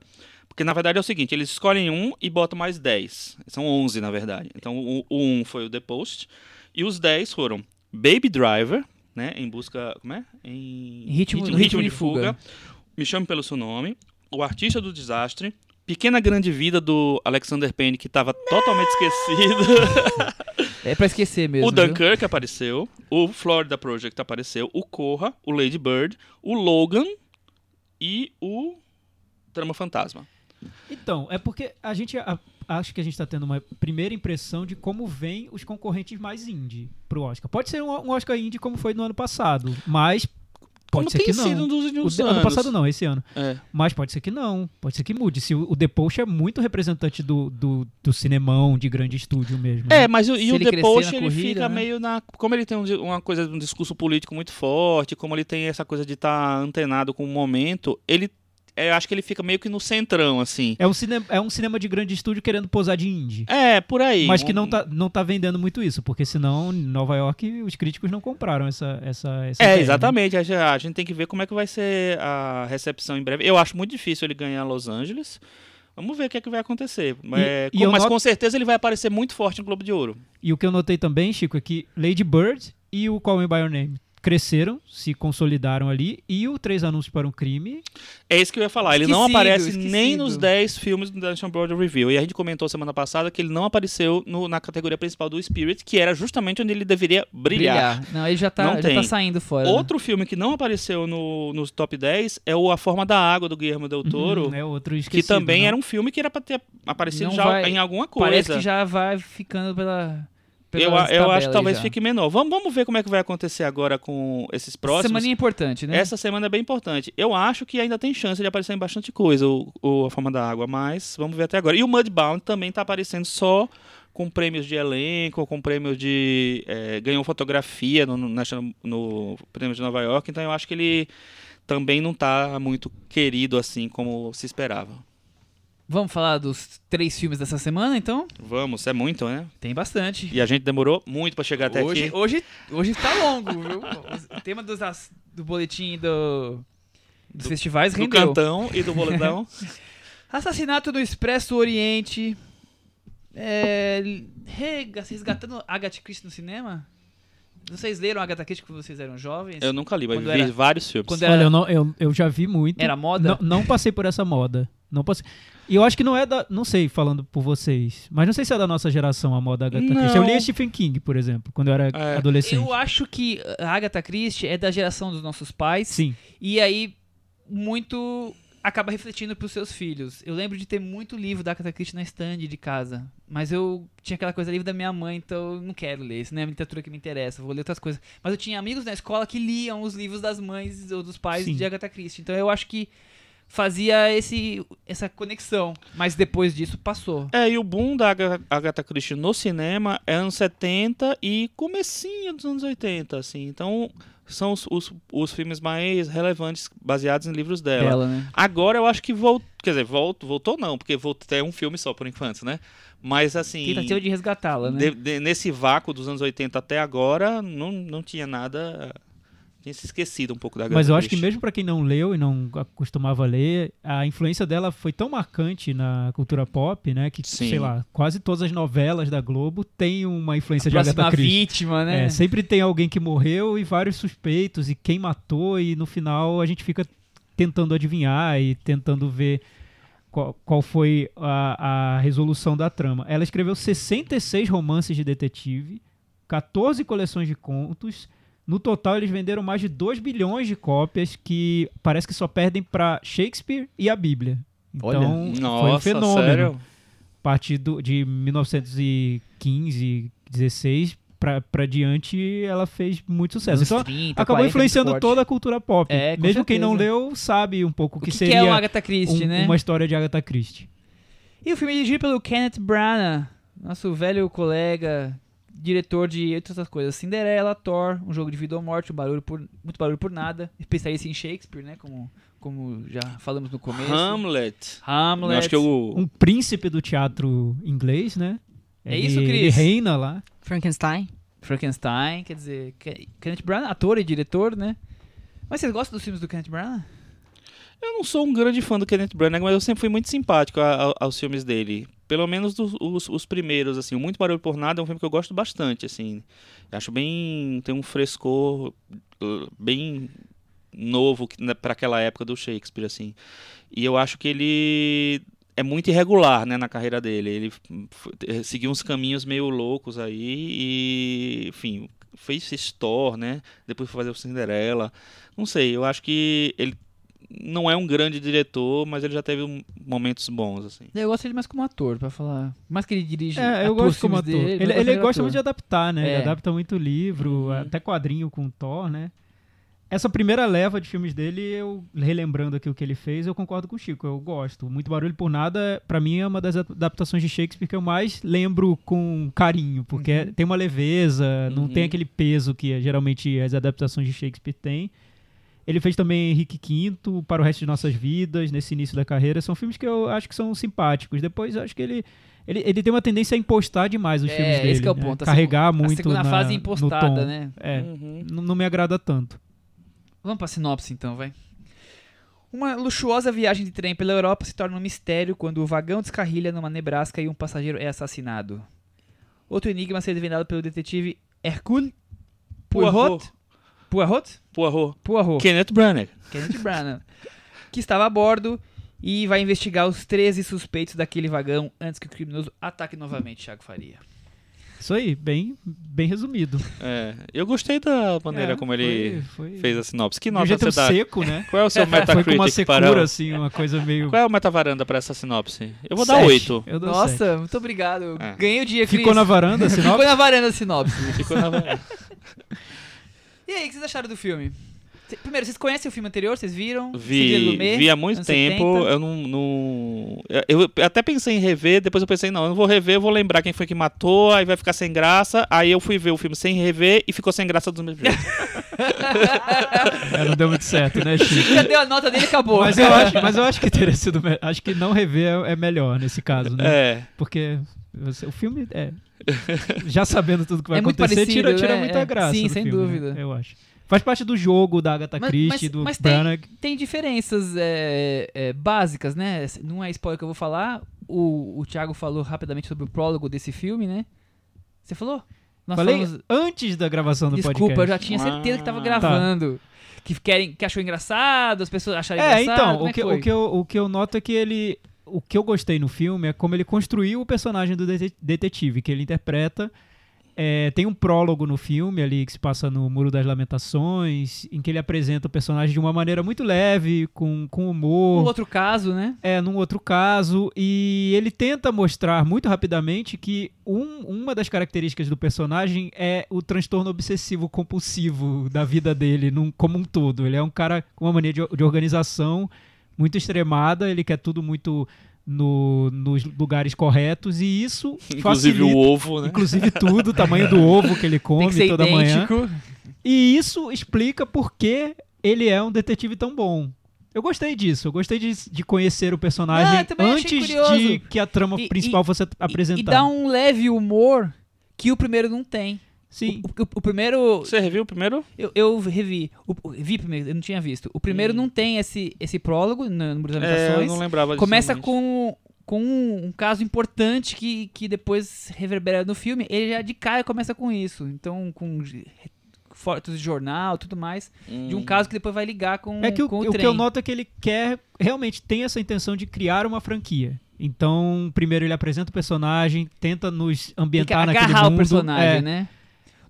Porque na verdade é o seguinte, eles escolhem um e botam mais 10. São 11 na verdade. Então o, o 1 foi o The Post e os 10 foram Baby Driver, né, em busca, como é? Em Ritmo- ritmo, Ritmo de de fuga. Me chame pelo seu nome, O Artista do Desastre, Pequena Grande Vida do Alexander Payne que estava totalmente esquecido. É pra esquecer mesmo. O viu? Dunkirk apareceu, o Florida Project apareceu, o Corra, o Lady Bird, o Logan e o Trama Fantasma. Então, é porque a gente a- acho que a gente tá tendo uma primeira impressão de como vêm os concorrentes mais indie pro Oscar. Pode ser um, um Oscar indie como foi no ano passado, mas pode Como ser tem que não. sido nos últimos anos. ano passado não, esse ano. É. Mas pode ser que não. Pode ser que mude. Se o, o The Post é muito representante do, do, do cinemão de grande estúdio mesmo. É, né? mas o, e o ele The Post ele corrida, fica né? meio na. Como ele tem um uma coisa, um discurso político muito forte, como ele tem essa coisa de estar antenado com o momento, ele. É, Eu acho que ele fica meio que no centrão, assim. É um, cinema, é um cinema de grande estúdio querendo posar de indie. É, por aí. Mas que Um- não tá, não tá vendendo muito isso, porque senão em Nova York os críticos não compraram essa, essa, essa É, né? exatamente. A gente- A gente tem que ver como é que vai ser a recepção em breve. Eu acho muito difícil ele ganhar Los Angeles. Vamos ver o que é que vai acontecer. É, e com- mas noto- com certeza ele vai aparecer muito forte no Globo de Ouro. E o que eu notei também, Chico, é que Lady Bird e o Call Me By Your Name cresceram, se consolidaram ali, e o Três Anúncios para um Crime É isso que eu ia falar. Ele não Esquecido, aparece nem esquecido. nos 10 filmes do National of Review. E a gente comentou semana passada que ele não apareceu no- na categoria principal do Spirit, que era justamente onde ele deveria brilhar. Brilhar. Não, ele já tá, Não já tá saindo fora. né? Outro filme que não apareceu no, nos top 10 é o A Forma da Água, do Guillermo del Toro. Hum, é outro que esquecido, também né? era um filme que era pra ter aparecido Não já vai- em alguma coisa. Parece que já vai ficando pela. Eu, eu acho que talvez já. fique menor. Vamos, vamos ver como é que vai acontecer agora com esses próximos. Semana importante, né? Essa semana é bem importante. Eu acho que ainda tem chance de aparecer em bastante coisa o, o A Forma da Água, mas vamos ver até agora. E o Mudbound também tá aparecendo só com prêmios de elenco, com prêmios de... é, ganhou fotografia no, no, no prêmio de Nova York, então eu acho que ele também não tá muito querido assim como se esperava. Vamos falar dos três filmes dessa semana, então? Vamos, é muito, né? Tem bastante. E a gente demorou muito pra chegar até hoje, aqui. hoje, hoje tá longo, viu? O tema dos, as- do boletim do, dos Do- festivais Do rendeu. cantão e do boletão. Assassinato do Expresso Oriente. É, re- resgatando Agatha Christie no cinema? Vocês leram Agatha Christie quando vocês eram jovens? eu nunca li, mas Quando vi era- vários filmes. quando Olha, era- eu, não, eu, eu já vi muito. Era moda? Não, não passei por essa moda. Não passei. E eu acho que não é da. Não sei, falando por vocês. Mas não sei se é da nossa geração a moda Agatha Não. Christie. Eu li Stephen King, por exemplo, quando eu era É. adolescente. Eu acho que a Agatha Christie é da geração dos nossos pais. Sim. E aí, muito acaba refletindo pros seus filhos. Eu lembro de ter muito livro da Agatha Christie na stand de casa. Mas eu tinha aquela coisa livro da minha mãe, então eu não quero ler. Isso não é a literatura que me interessa, vou ler outras coisas. Mas eu tinha amigos na escola que liam os livros das mães ou dos pais Sim. de Agatha Christie. Então eu acho que fazia esse, essa conexão. Mas depois disso passou. É, e o boom da Aga- Agatha Christie no cinema é anos 70 e comecinho dos anos 80, assim. Então, são os, os, os filmes mais relevantes baseados em livros dela. Dela, né? Agora eu acho que voltou, quer dizer, voltou, voltou não, porque voltou, é um filme só por enquanto, né? Mas assim, Tentativa de resgatá-la, né? de- de- nesse vácuo dos anos 80 até agora, não, não tinha nada, tinha se esquecido um pouco da Agatha Mas eu acho que Christie. mesmo pra quem não leu e não costumava ler, a influência dela foi tão marcante na cultura pop, né? Que, Sim. sei lá, quase todas as novelas da Globo têm uma influência de Próxima Agatha Christie. vítima, né? É, sempre tem alguém que morreu e vários suspeitos e quem matou e no final a gente fica tentando adivinhar e tentando ver qual, qual foi a, a resolução da trama. Ela escreveu 66 romances de detetive, 14 coleções de contos. No total, eles venderam mais de 2 bilhões de cópias que parece que só perdem para Shakespeare e a Bíblia. Olha. Então, foi um Nossa, fenômeno sério? a partir do, de 1915, 16 pra, pra diante, ela fez muito sucesso. Anos Então, 30, acabou 40, influenciando toda a cultura pop. É, Mesmo quem não certeza. leu sabe um pouco o que, que, que seria é o Agatha Christie, um- né? uma história de Agatha Christie. E o filme é dirigido pelo Kenneth Branagh, nosso velho colega diretor de entre outras coisas, Cinderela, Thor, Um Jogo de Vida ou Morte, um barulho por, muito barulho por nada, especialista em Shakespeare, né, como, como já falamos no começo. Hamlet. Hamlet. Eu acho que eu... Um príncipe do teatro inglês, né? É Ele- isso, Ele Cris? reina lá. Frankenstein. Frankenstein, quer dizer, Ke- Kenneth Branagh, ator e diretor, né? Mas vocês gostam dos filmes do Kenneth Branagh? Eu não sou um grande fã do Kenneth Branagh, mas eu sempre fui muito simpático a- a- aos filmes dele. Pelo menos dos- os, os primeiros, assim. Muito Barulho por Nada é um filme que eu gosto bastante, assim. Acho bem... tem um frescor uh, bem novo né, pra aquela época do Shakespeare, assim. E eu acho que ele é muito irregular, né, na carreira dele. Ele seguiu uns caminhos meio loucos aí e, enfim, fez Thor, né? Depois foi fazer o Cinderela. Não sei, eu acho que ele não é um grande diretor, mas ele já teve momentos bons, assim. Eu gosto dele mais como ator, pra falar. Mais que ele dirige. É, eu gosto como ator. dele, ele ele gosta dele muito de ator. adaptar, né? É. Ele adapta muito livro, Uhum. até quadrinho com Thor, né? Essa primeira leva de filmes dele, eu relembrando aqui o que ele fez, eu concordo com o Chico, eu gosto. Muito Barulho por Nada, pra mim, é uma das adaptações de Shakespeare que eu mais lembro com carinho, porque tem uma leveza, não Uhum. tem aquele peso que eh, geralmente as adaptações de Shakespeare têm. Ele fez também Henrique V, Para o Resto de Nossas Vidas, nesse início da carreira. São filmes que eu acho que são simpáticos. Depois, eu acho que ele, ele, ele tem uma tendência a impostar demais os É, filmes dele. esse que é o né? ponto. A Carregar segu- muito A segunda na, fase no impostada, tom. né? É, Uhum. não me agrada tanto. Vamos pra sinopse então, vai. Uma luxuosa viagem de trem pela Europa se torna um mistério quando o vagão descarrilha numa Nebraska e um passageiro é assassinado. Outro enigma a ser desvendado pelo detetive Hercule Poirot. Poirot? Poirot. Poirot. Kenneth Branagh. Kenneth Branagh. que estava a bordo e vai investigar os 13 suspeitos daquele vagão antes que o criminoso ataque novamente Thiago Faria. Isso aí, bem, bem resumido. É, eu gostei da maneira É, como ele foi, foi fez a sinopse. Que de nota você dá? seco, né? Qual é o seu Foi com uma Metacritic secura, para... assim, uma coisa meio... Qual é o metavaranda para essa sinopse? Eu vou dar Sete. 8. Eu dou Nossa, sete. muito obrigado. É. Ganhei o dia, Ficou Cris. na varanda, assim, Ficou na varanda a sinopse. Ficou na... E aí, o que vocês acharam do filme? Primeiro, vocês conhecem o filme anterior? Vocês viram? Vi, Mê, vi há muito tempo. 70? Eu não, não- Eu até pensei em rever, depois eu pensei, não, eu não vou rever, eu vou lembrar quem foi que matou, aí vai ficar sem graça. Aí eu fui ver o filme sem rever e ficou sem graça do mesmo jeito. É, não deu muito certo, né, Chico? Já deu a nota dele e acabou. Mas eu acho, mas eu acho que teria sido. Acho que não rever é é melhor nesse caso, né? É. Porque você- o filme é. Já sabendo tudo que vai É muito acontecer, parecido, tira, tira né? muita É. graça. Sim, sem filme, né? dúvida. Eu acho. Faz parte do jogo da Agatha Mas- Christie, mas- do mas tem- Branagh. Tem diferenças é, é, básicas, né? Não é spoiler que eu vou falar. O, o Thiago falou rapidamente sobre o prólogo desse filme, né? Você falou? Nós Falei falamos- antes da gravação do Desculpa, podcast. eu já tinha certeza que tava Ah. gravando. Que, querem, que achou engraçado, as pessoas acharam É, engraçado. então, como o é que, o, que eu, o que eu noto é que ele. O que eu gostei no filme é como ele construiu o personagem do dete- detetive, que ele interpreta. É, tem um prólogo no filme ali que se passa no Muro das Lamentações, em que ele apresenta o personagem de uma maneira muito leve, com, com humor. Um outro caso, né? É, num outro caso, e ele tenta mostrar muito rapidamente que um- uma das características do personagem é o transtorno obsessivo compulsivo da vida dele num- como um todo. Ele é um cara com uma mania de, de organização muito extremada, ele quer tudo muito no- nos lugares corretos, e isso Inclusive facilita, o ovo, né? inclusive tudo, o tamanho do ovo que ele Tem come que ser toda manhã. idêntico. E isso explica por que ele é um detetive tão bom. Eu gostei disso, eu gostei de, de conhecer o personagem Ah, antes de que a trama E- principal e- fosse E, apresentada. e dá um leve humor que o primeiro não tem. Sim. O, o- o primeiro. Você reviu o primeiro? Eu, eu revi. O, vi primeiro, eu não tinha visto. O primeiro Hum. não tem esse, esse prólogo no Número das É, eu não lembrava disso. Começa realmente. com, com um, um caso importante que, que depois reverbera no filme. Ele já de cara começa com isso. Então, com fotos de jornal tudo mais. De um Hum. caso que depois vai ligar com, É que o, com o, o que eu noto é que ele quer, realmente tem essa intenção de criar uma franquia. Então, primeiro ele apresenta o personagem, tenta nos Tem que ambientar naquele agarrar mundo. o personagem, é, né?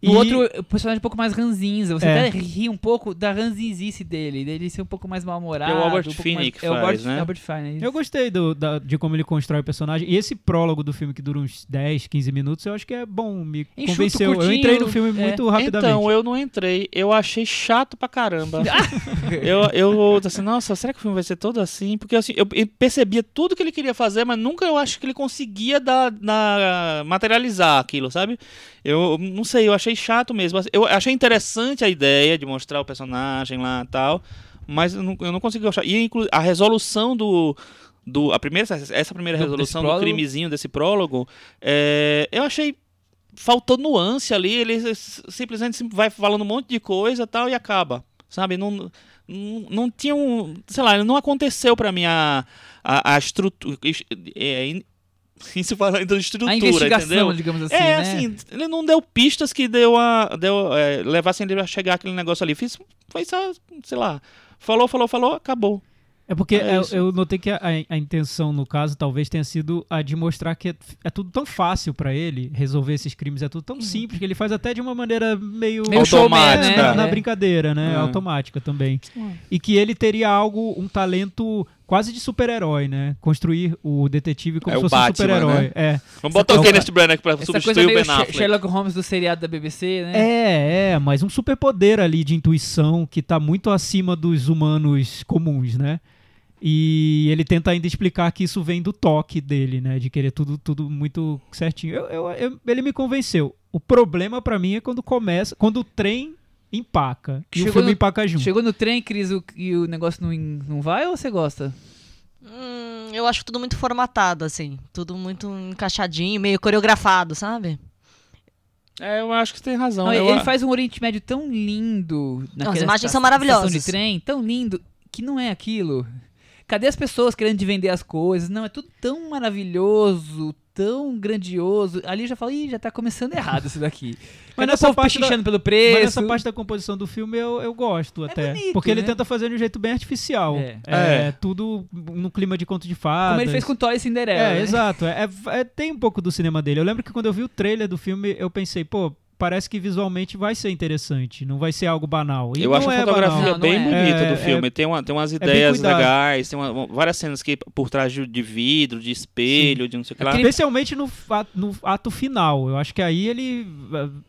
No E- outro, o personagem é um pouco mais ranzinza. Você É. até ri um pouco da ranzinzice dele, dele ser um pouco mais mal-humorado. É o Albert um Finney mais- que é o faz, Albert, né? Albert Finney. Eu gostei do- da- de como ele constrói o personagem. E esse prólogo do filme, que dura uns 10, 15 minutos, eu acho que é bom. Me Enxuto, convenceu. Eu curtinho, entrei no filme é. muito rapidamente. Então, eu não entrei. Eu achei chato pra caramba. eu, eu assim, nossa, será que o filme vai ser todo assim? Porque assim, eu eu percebia tudo que ele queria fazer, mas nunca eu acho que ele conseguia dar, dar- materializar aquilo, sabe? Eu não sei, eu achei chato mesmo. Eu achei interessante a ideia de mostrar o personagem lá e tal, mas eu não, eu não consegui achar. E a resolução do. Do, a primeira, essa primeira Do- resolução do crimezinho desse prólogo, é, eu achei faltou nuance ali, ele simplesmente sim- vai falando um monte de coisa tal e acaba, sabe? Não, não, não tinha um, sei lá, não aconteceu pra mim a, a, a estrutura, é, isso falando de estrutura, A investigação, entendeu? digamos assim, é, né? assim, ele não deu pistas que deu a, deu, é, levassem ele a chegar aquele negócio ali. Fiz, foi só, sei lá, falou, falou, falou, acabou. É porque É eu- isso. eu notei que a, a intenção, no caso, talvez tenha sido a de mostrar que é, é tudo tão fácil pra ele resolver esses crimes, é tudo tão simples que ele faz até de uma maneira meio, Meio showman, Automática. É, né? na, na É. brincadeira, né? É. Automática também. E que ele teria algo, um talento quase de super-herói, né? Construir o detetive como É se o fosse um Batman, super-herói. né? É. Vamos botar o coisa- Kenneth Branagh pra Essa coisa substituir o Ben Affleck. Sherlock Holmes do seriado da BBC, né? É, é, mas um superpoder ali de intuição que tá muito acima dos humanos comuns, né? E ele tenta ainda explicar que isso vem do toque dele, né? De querer tudo, tudo muito certinho. Eu- eu- eu- ele me convenceu. O problema pra mim é quando começa, quando o trem empaca. E o Chegou filme no- empaca junto. Chegou no trem, Cris, o- e o negócio não, não vai ou você gosta? Hum, eu acho tudo muito formatado, assim. Tudo muito encaixadinho, meio coreografado, sabe? É, eu acho que você tem razão. Não, eu, ele faz um Oriente Médio tão lindo. as imagens são maravilhosas. de trem, tão lindo, que não é aquilo. Cadê as pessoas querendo de vender as coisas? Não, é tudo tão maravilhoso, tão grandioso. Ali eu já falo, ih, já tá começando errado isso daqui. Mas nessa povo parte da- pelo preço? Mas nessa parte da composição do filme eu, eu gosto até. bonito, porque ele né? tenta fazer de um jeito bem artificial. É. É, É. tudo no clima de conto de fadas. Como ele fez com Toy e Cinderela. É, né? exato. É, é- é- tem um pouco do cinema dele. Eu lembro que quando eu vi o trailer do filme, eu pensei, pô, parece que visualmente vai ser interessante. Não vai ser algo banal. E Eu não acho a é fotografia banal. Não, bem não é. bonita É, do é- filme. tem, uma, tem umas ideias legais, tem uma- várias cenas que por trás de, de vidro, de espelho, de não sei o que lá. Especialmente no, no ato final. Eu acho que aí ele,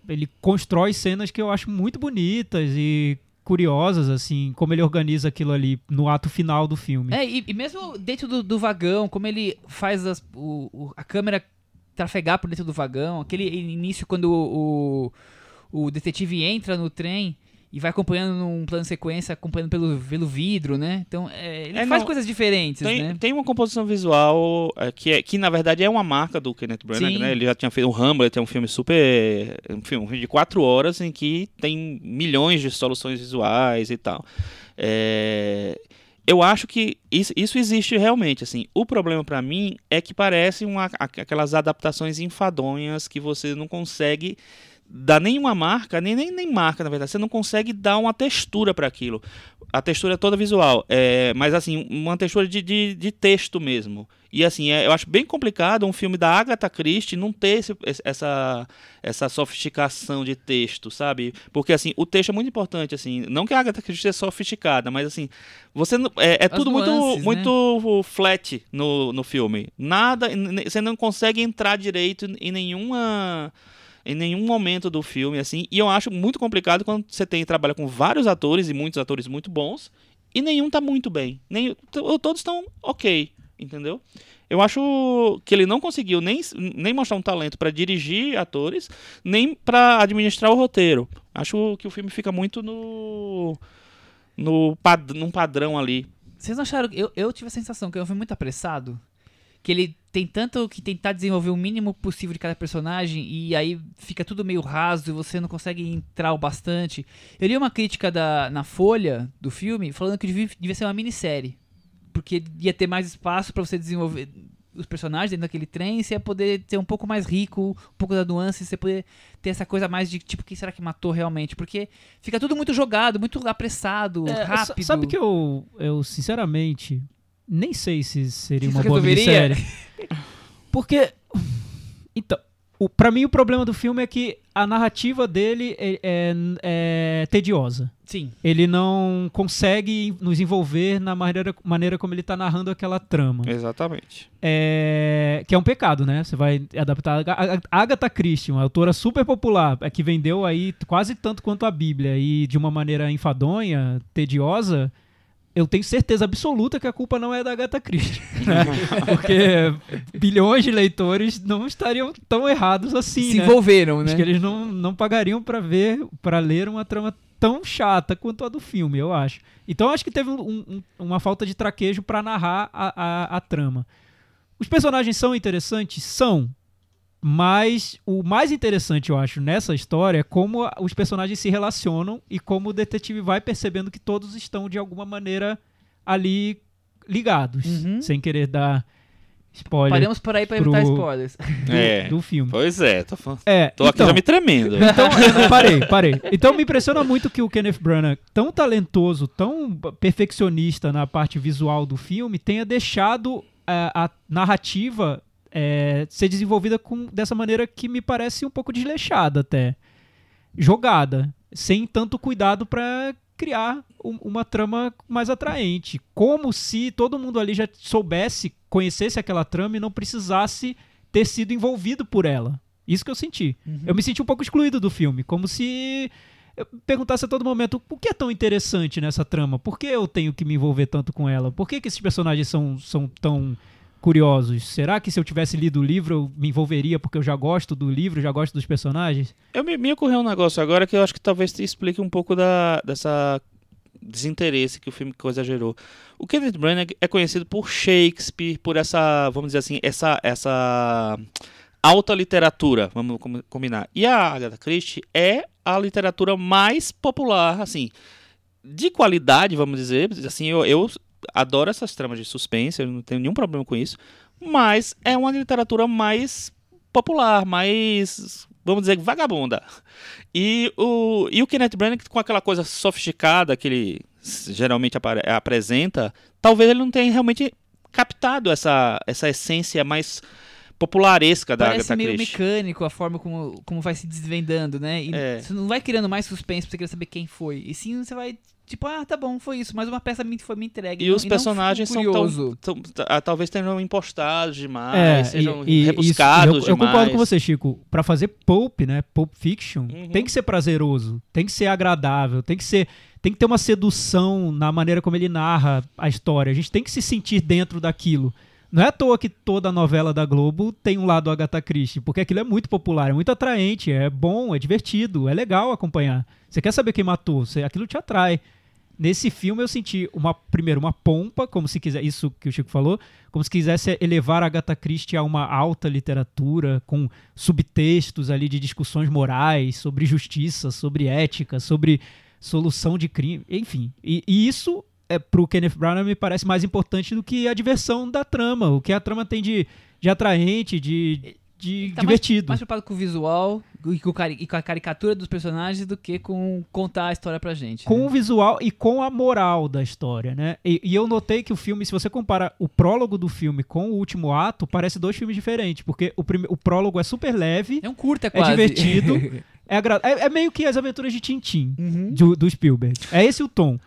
ele constrói cenas que eu acho muito bonitas e curiosas, assim, como ele organiza aquilo ali no ato final do filme. É, e, e mesmo dentro do, do vagão, como ele faz as- o- o- a câmera trafegar por dentro do vagão, aquele início quando o, o, o detetive entra no trem e vai acompanhando num plano sequência, acompanhando pelo, pelo vidro, né? Então, é, ele É, faz não, coisas diferentes, Tem, né? tem uma composição visual é, que, é, que, na verdade, é uma marca do Kenneth Branagh, né? Ele já tinha feito o Hamlet, é um filme super... Um filme, um filme de quatro horas em que tem milhões de soluções visuais e tal. É, eu acho que isso, isso existe realmente, assim. O problema pra mim é que parece uma, aqu- aquelas adaptações enfadonhas que você não consegue dar nenhuma marca, nem, nem, nem marca, na verdade. Você não consegue dar uma textura para aquilo. A textura é toda visual, é, mas assim, uma textura de, de, de texto mesmo. E assim, é, eu acho bem complicado um filme da Agatha Christie não ter esse- essa, essa sofisticação de texto, sabe? Porque assim, o texto é muito importante, assim. Não que a Agatha Christie é sofisticada, mas assim, você é, é tudo nuances, muito, muito flat no, no filme. Nada, você não consegue entrar direito em nenhuma em nenhum momento do filme, assim. E eu acho muito complicado quando você tem trabalha com vários atores e muitos atores muito bons e nenhum tá muito bem. Nem, to- todos estão ok, entendeu? Eu acho que ele não conseguiu nem, nem mostrar um talento para dirigir atores, nem para administrar o roteiro. Acho que o filme fica muito no no pad, num padrão ali. Vocês acharam. Eu, eu tive a sensação que eu fui muito apressado. Que ele tem tanto que tentar desenvolver o mínimo possível de cada personagem e aí fica tudo meio raso e você não consegue entrar o bastante. Eu li uma crítica da, na Folha do filme falando que devia, devia ser uma minissérie. Porque ia ter mais espaço pra você desenvolver os personagens dentro daquele trem e você ia poder ser um pouco mais rico, um pouco da nuance, você poder ter essa coisa mais de tipo, quem será que matou realmente? Porque fica tudo muito jogado, muito apressado, É, rápido. sa- Sabe que eu, eu, sinceramente, nem sei se seria Isso uma boa minissérie. Porque. Então, O, pra mim, o problema do filme é que a narrativa dele é, é- é tediosa. Sim. Ele não consegue nos envolver na maneira, maneira como ele tá narrando aquela trama. Exatamente. É, que é um pecado, né? Você vai adaptar. A- a- Agatha Christie, uma autora super popular, é que vendeu aí quase tanto quanto a Bíblia e de uma maneira enfadonha, tediosa. Eu tenho certeza absoluta que a culpa não é da Agatha Christie. né? Porque bilhões de leitores não estariam tão errados assim, Se né? envolveram, né? Acho que eles não, não pagariam pra ver, para ler uma trama tão chata quanto a do filme, eu acho. Então acho que teve um- um- uma falta de traquejo pra narrar a, a, a trama. Os personagens são interessantes? São. Mas o mais interessante, eu acho, nessa história é como os personagens se relacionam e como o detetive vai percebendo que todos estão, de alguma maneira, ali ligados. Uhum. Sem querer dar spoiler Paramos por aí pra evitar pro- spoilers. do, É. do filme. Pois é, tô, falando- É, tô aqui então, já me tremendo. então, parei, parei. Então me impressiona muito que o Kenneth Branagh, tão talentoso, tão perfeccionista na parte visual do filme, tenha deixado a narrativa eh, ser desenvolvida com, dessa maneira que me parece um pouco desleixada até. Jogada, sem tanto cuidado para criar um- uma trama mais atraente. Como se todo mundo ali já soubesse, conhecesse aquela trama e não precisasse ter sido envolvido por ela. Isso que eu senti. Eu me senti um pouco excluído do filme, como se eu perguntasse a todo momento o que é tão interessante nessa trama? Por que eu tenho que me envolver tanto com ela? Por que, que esses personagens são, são tão curiosos? Será que se eu tivesse lido o livro eu me envolveria porque eu já gosto do livro, já gosto dos personagens? Eu me, me ocorreu um negócio agora que eu acho que talvez te explique um pouco da, dessa desinteresse que o filme Coisa gerou. O Kenneth Branagh é conhecido por Shakespeare, por essa, vamos dizer assim, essa essa alta literatura, vamos com- combinar. E a Agatha Christie é a literatura mais popular, assim, de qualidade, vamos dizer, assim, eu, eu adoro essas tramas de suspense, eu não tenho nenhum problema com isso, mas é uma literatura mais popular, mais, vamos dizer, vagabunda. E o, e o Kenneth Branagh, com aquela coisa sofisticada que ele geralmente apare- apresenta, talvez ele não tenha realmente captado essa, essa essência mais popularesca da Parece Agatha meio Christie. mecânico a forma como, como vai se desvendando, né? E É. você não vai criando mais suspense pra você querer saber quem foi. E sim, você vai, tipo, ah, tá bom, foi isso. Mais uma peça foi me entregue. E não- os não personagens são tão, curioso. tão- ah, talvez tenham impostados demais, É, sejam e- e rebuscados isso, eu, eu demais. concordo com você, Chico. Pra fazer pulp, né? Pulp fiction, Uhum. tem que ser prazeroso, tem que ser agradável, tem que ser, tem que ter uma sedução na maneira como ele narra a história. A gente tem que se sentir dentro daquilo. Não é à toa que toda novela da Globo tem um lado Agatha Christie, porque aquilo é muito popular, é muito atraente, é bom, é divertido, é legal acompanhar. Você quer saber quem matou, você, aquilo te atrai. Nesse filme eu senti uma primeiro uma pompa, como se quiser isso que o Chico falou, como se quisesse elevar Agatha Christie a uma alta literatura com subtextos ali de discussões morais sobre justiça, sobre ética, sobre solução de crime, enfim. E, e isso é pro Kenneth Branagh me parece mais importante do que a diversão da trama, o que a trama tem de, de atraente, de, de Tá mais- divertido. Mais, preocupado com o visual e com, e com a caricatura dos personagens do que com contar a história pra gente. com né? o visual e com a moral da história, né? E, e eu notei que o filme, se você compara o prólogo do filme com o último ato, parece dois filmes diferentes, porque o, o prólogo é super leve, É um curta é quase. divertido, é, é, é meio que as aventuras de Tintim Uhum. do, do Spielberg. É esse o tom.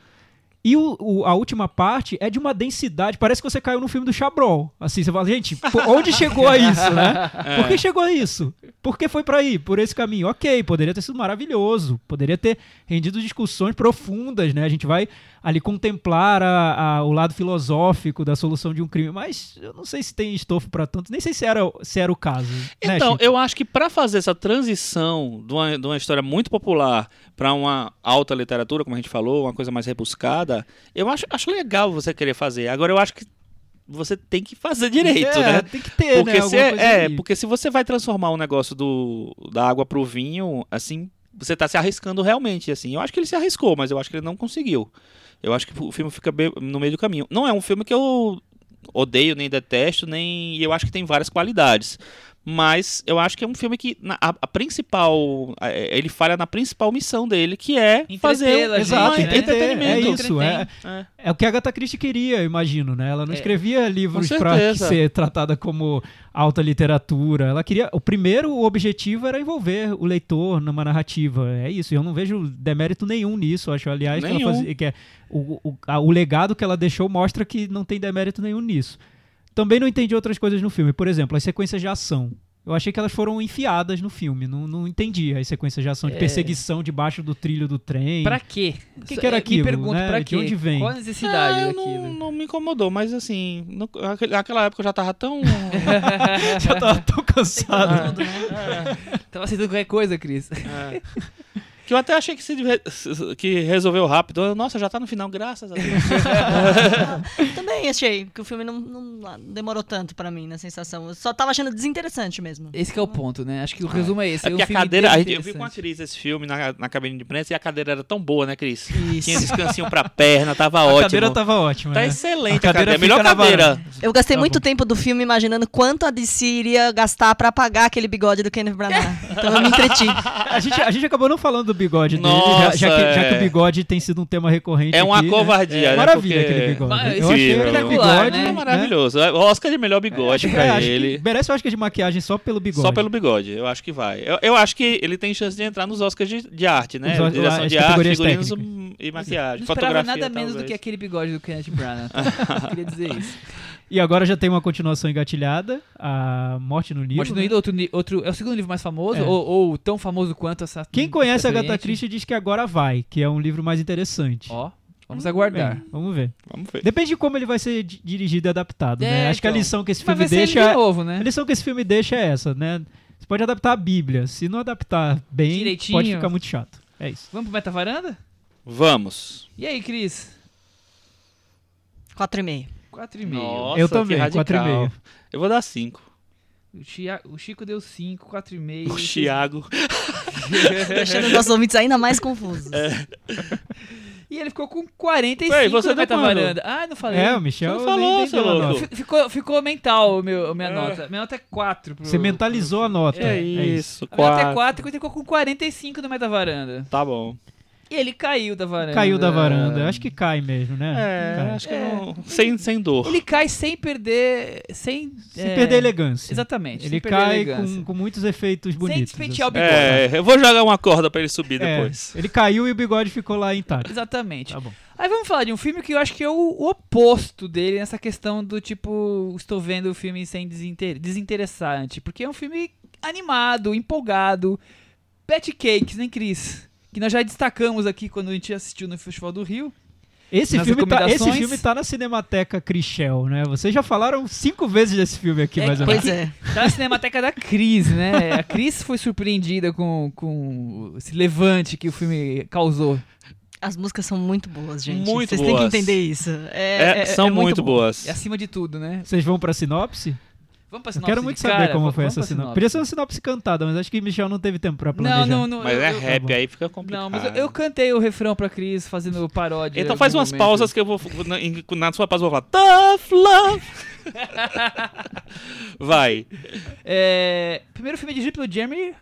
E o, o- a última parte é de uma densidade, parece que você caiu no filme do Chabrol. Assim, você fala, gente, pô, onde chegou a isso, né? Por que chegou a isso? Por que foi pra aí, por esse caminho? Ok, poderia ter sido maravilhoso, poderia ter rendido discussões profundas, né? A gente vai ali contemplar a- a- o lado filosófico da solução de um crime, mas eu não sei se tem estofo pra tanto, nem sei se era, se era o caso. né, Então, Chico? eu acho que para fazer essa transição de uma, de uma história muito popular para uma alta literatura, como a gente falou, uma coisa mais rebuscada, eu acho, acho legal você querer fazer. Agora, eu acho que você tem que fazer direito, é, né? Tem que ter, Porque né? se, é, ali. porque se você vai transformar o negócio do, da água pro vinho, assim, você tá se arriscando realmente, assim. Eu acho que ele se arriscou, mas eu acho que ele não conseguiu. Eu acho que o filme fica no meio do caminho. Não é um filme que eu odeio, nem detesto, nem. Eu acho que tem várias qualidades. Mas eu acho que é um filme que na- a, a principal. a- ele falha na principal missão dele, que é fazer a um Exato, gente, né? entreter, é entretenimento. isso. É. É. é o que a Agatha Christie queria, eu imagino, né? Ela não É. escrevia livros certeza. ser tratada como alta literatura. Ela queria. O primeiro objetivo era envolver o leitor numa narrativa. É isso. Eu não vejo demérito nenhum nisso. Acho, aliás, que, ela Nenhum. fazia, que é, o, o, a- o legado que ela deixou mostra que não tem demérito nenhum nisso. Também não entendi outras coisas no filme. Por exemplo, as sequências de ação. Eu achei que elas foram enfiadas no filme. Não, não entendi as sequências de ação, de É. perseguição debaixo do trilho do trem. Pra quê? O que que era Me aquilo, pergunto, né? pra De quê? onde vem? Qual a necessidade É, daquilo? não, não me incomodou, mas assim, no- naquela época eu já tava tão. Já tava tão cansado. Tava aceitando qualquer coisa, Cris. É. Que eu até achei que, se, que resolveu rápido. Nossa, já tá no final, graças a Deus. Também achei que o filme não, não demorou tanto pra mim na sensação. Eu só tava achando desinteressante mesmo. Esse que é o ponto, né? Acho que o resumo é esse. É porque a filme cadeira. a gente- eu vi com a. Cris esse filme na, na cabine de imprensa e a cadeira era tão boa, né, Cris? Isso. Tinha descansinho pra perna, tava A ótimo. cadeira tava ótima. Tá né? excelente A a cadeira cadeira. Melhor fica na cadeira. Eu gastei Tá muito bom. tempo do filme imaginando quanto a DC iria gastar pra apagar aquele bigode do Kenneth Branagh. Então eu me entreti. A gente, a gente acabou não falando do bigode dele, Nossa, já, já que, já que é. o bigode tem sido um tema recorrente. É uma aqui, né? covardia, né? Maravilha Porque- aquele bigode. Mas eu achei aquele bigode né? É maravilhoso. O Oscar de melhor bigode É, pra ele. merece o Oscar de maquiagem só pelo bigode. Só pelo bigode, eu acho que vai. Eu, eu acho que ele tem chance de entrar nos Oscars de, de arte, né? Os Direção as de arte, figurinos técnicas. e maquiagem. Não esperava Fotografia, nada menos do talvez. que aquele bigode do Kenneth Branagh. tá? Eu queria dizer isso. E agora já tem uma continuação engatilhada, a Morte no Nilo. Morte no né? Nilo, outro, ni- outro, é o segundo livro mais famoso, É. ou, ou tão famoso quanto essa. Quem conhece a variante? Christie diz que agora vai, que é um livro mais interessante. Ó, vamos Bem, aguardar. vamos ver. Vamos ver. Depende de como ele vai ser di- dirigido e adaptado, É, né? Acho que a então. lição que esse Mas filme vai ser ele deixa de novo, né? A lição que esse filme deixa é essa, né? Você pode adaptar a Bíblia. Se não adaptar bem, Direitinho. pode ficar muito chato. É isso. Vamos pro Meta Varanda? Vamos. E aí, Cris? 4,5. 4,5. Nossa, Eu também, radical. 4,5. Eu vou dar 5. O, Chia- o Chico deu 5, 4,5. O Thiago. Deixando nossos ouvintes ainda mais confusos. E ele ficou com 45 Ei, você Meta quanto? Varanda. Ah, não falei. É, o Michel não falou, nem, nem seu louco. Ficou, ficou mental meu, a minha É. nota. Minha nota é 4. Pro, Você mentalizou a nota. É É isso, A minha nota é 4. 4 e ele ficou com 45 no Meta Varanda. Tá bom. E ele caiu da varanda. Caiu da varanda. Acho que cai mesmo, né? É, Cai. acho que É. não. Sem, sem dor. Ele cai sem perder. Sem, Sem é, perder elegância. Exatamente. Ele sem cai com, com muitos efeitos Sem bonitos. despentear o assim. bigode. É, eu vou jogar uma corda pra ele subir É, depois. ele caiu e o bigode ficou lá intacto. Exatamente. Tá bom. Aí vamos falar de um filme que eu acho que é o, o oposto dele nessa questão do tipo, estou vendo o filme sem desinter- desinteressante. Porque é um filme animado, empolgado. Pet Cakes, né, Cris? Que nós já destacamos aqui quando a gente assistiu no Festival do Rio. Esse filme, tá, esse filme tá na Cinemateca Crichel, né? Vocês já falaram cinco vezes desse filme aqui, É, mais ou menos. Pois é. Tá na Cinemateca da Cris, né? A Cris foi surpreendida com, com esse levante que o filme causou. As músicas são muito boas, gente. Muito Vocês têm que boas. entender isso. É, É, é- são é muito, bom. boas. É acima de tudo, né? Vocês vão pra sinopse? Vamos pra Eu sinopse quero muito saber cara? como foi vamos essa sinopse. Podia ser uma sinopse cantada, mas acho que Michel não teve tempo pra Não, planejar. não, não. Mas eu, é eu- rap, bom. aí fica complicado. Não, mas eu, eu cantei o refrão pra Cris fazendo paródia. Então faz umas momento. pausas que eu vou. Na, sua pausa eu vou falar. Tough love. Vai. É, primeiro filme dirigido pelo Jeremy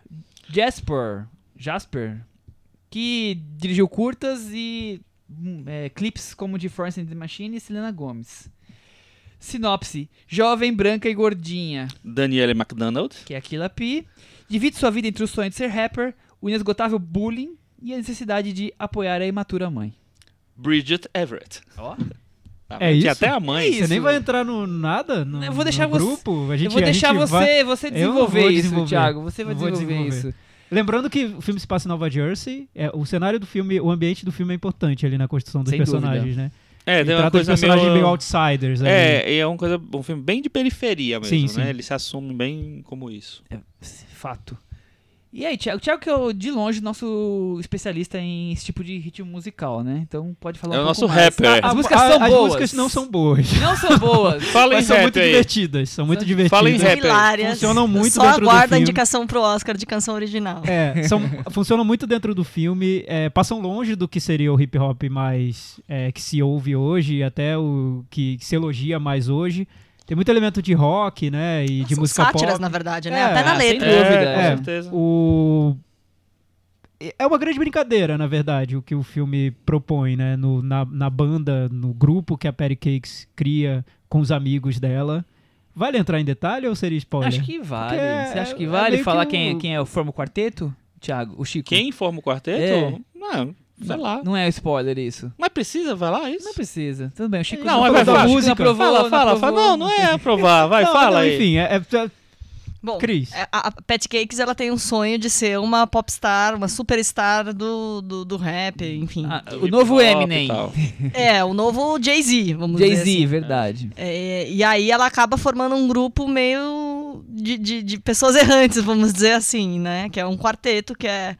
Jasper, Jasper, que dirigiu curtas e hum, é, clipes como de Florence and the Machine e Selena Gomez. Sinopse: Jovem, branca e gordinha, Danielle McDonald. que é a Killa P, divide sua vida entre o sonho de ser rapper, o inesgotável bullying e a necessidade de apoiar a imatura mãe. Bridget Everett. Ó, Tá, É isso? até a mãe. É Você isso. nem vai entrar no nada? No, Eu vou deixar no você- grupo? A gente, eu vou a deixar gente você, vai- você desenvolver isso, desenvolver. Thiago. Você vai desenvolver, desenvolver. isso. Lembrando que o filme se passa em Nova Jersey, é, o cenário do filme, o ambiente do filme é importante ali na construção dos Sem personagens, né? É, Ele tem uma coisa personagens meio, meio... outsiders ali. É, e é uma coisa, um filme bem de periferia mesmo, Sim, né? sim. Ele se assume bem como isso. É, fato. E aí, Thiago? Thiago que é, o- de longe, nosso especialista em esse tipo de ritmo musical, né? Então pode falar É um o pouco nosso mais. rapper. As A- músicas a- são as boas. músicas não são boas. Não são boas. Fala em Mas são muito aí. divertidas. São muito São- divertidas. Fala em rap. Hilárias. Funcionam muito Só dentro do aguarda a filme. indicação pro Oscar de canção original. É, são, funcionam muito dentro do filme, é, passam longe do que seria o hip hop mais é, que se ouve hoje, até o que, que se elogia mais hoje. Tem muito elemento de rock, né? E de São música sátiras, pop. na verdade, né? É, Até na sem letra. dúvida. É, com É. certeza. O... É uma grande brincadeira, na verdade, o que o filme propõe, né? No, na, na banda, no grupo que a Patty Cakes cria com os amigos dela. Vale entrar em detalhe ou seria spoiler? Acho que vale. É- Você acha que é vale meio falar que quem, o- quem é o forma o quarteto? Thiago, o Chico. Quem forma o quarteto? É. Não, sei lá. Não é spoiler isso. Mas precisa falar isso? Não precisa. Tudo bem, o Chico Não, já vai, vai, Chico música. não aprovou, fala, não fala, aprovou. fala. Não, não é aprovar. Vai, Não, fala não, aí. Enfim, é, é- Bom, Cris. é, a, a Pat Cakes ela tem um sonho de ser uma popstar, uma superstar do, do, do rap, enfim. Ah, o novo Eminem. É, o novo Jay-Z, vamos dizer Jay-Z, assim. verdade. É, e aí ela acaba formando um grupo meio de, de, de pessoas errantes, vamos dizer assim, né? Que é um quarteto que é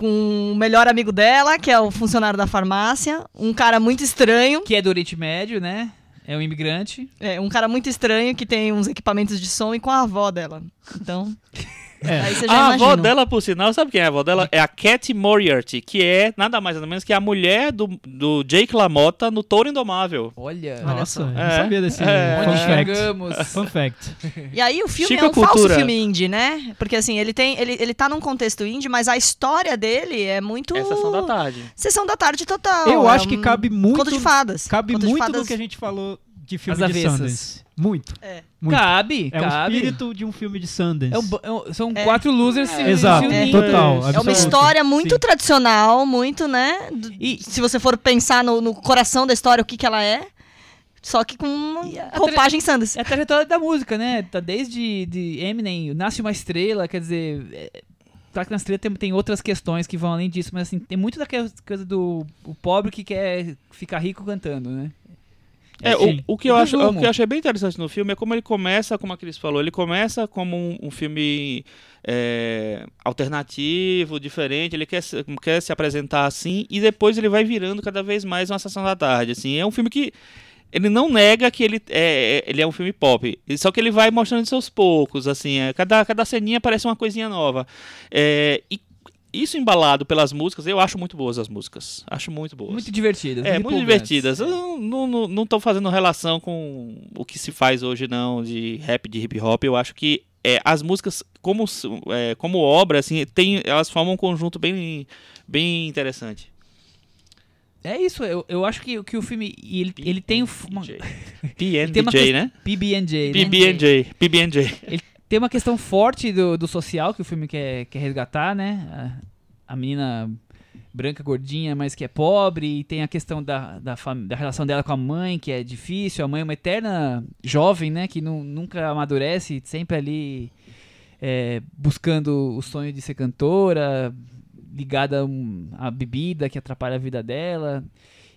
com o melhor amigo dela, que é o funcionário da farmácia, um cara muito estranho, Que é do Oriente Médio, né? É um imigrante. é, um cara muito estranho que tem uns equipamentos de som e com a avó dela. Então, É. aí você já A imagina. avó dela, por sinal, sabe quem é a avó dela? É a Cat Moriarty, que é nada mais nada menos que a mulher do, do Jake LaMotta no Touro Indomável. Olha. Nossa, eu não É, sabia desse é. fun Onde fact. chegamos? Fun fact. E aí o filme Chico é um falso Cultura. filme indie, né? Porque assim, ele tem. Ele, ele tá num contexto indie, mas a história dele é muito. É Sessão da Tarde. Sessão da tarde total. Eu é acho que cabe muito. Conto de fadas. Cabe Conto de muito fadas- do que a gente falou de filme As de avessas. Sundance. Muito. É. muito. Cabe, É o cabe. espírito de um filme de Sundance. É um é um- são É. quatro losers se, Exato, se É. total. É uma história muito Sim. tradicional, muito, né? do- E- Se você for pensar no, no coração da história, o que, que ela é. Só que com uma a roupagem Sanders. É a trajetória da música, né? Tá desde de Eminem, Nasce uma Estrela, quer dizer... É, claro que na estrela tem, tem outras questões que vão além disso, mas assim, tem muito daquela coisa do o pobre que quer ficar rico cantando, né? É, Sim. o, o, que eu acho, o que eu achei bem interessante no filme é como ele começa, como a Cris falou, ele começa como um, um filme é, alternativo, diferente, ele quer se, quer se apresentar assim, e depois ele vai virando cada vez mais uma sessão da tarde. Assim, é um filme que ele não nega que ele é, é- ele é um filme pop, só que ele vai mostrando seus poucos, assim, é, cada, cada ceninha parece uma coisinha nova. É, e isso embalado pelas músicas, eu acho muito boas as músicas. Acho muito boas. Muito divertidas. É, muito divertidas. Eu não, não, não, não tô fazendo relação com o que se faz hoje, não, de rap, de hip hop. Eu acho que é, as músicas, como, é, como obra, assim, tem, elas formam um conjunto bem, bem interessante. É isso, eu, eu acho que, que o filme, ele, ele tem um uma, PNJ, né? PB&J, né? PBNJ, PBNJ. Tem uma questão forte do, do social que o filme quer, quer resgatar, né? A, a menina branca, gordinha, mas que é pobre, e tem a questão da, da, da relação dela com a mãe, que é difícil. A mãe é uma eterna jovem, né? Que nu- nunca amadurece, sempre ali é, buscando o sonho de ser cantora, ligada a bebida que atrapalha a vida dela.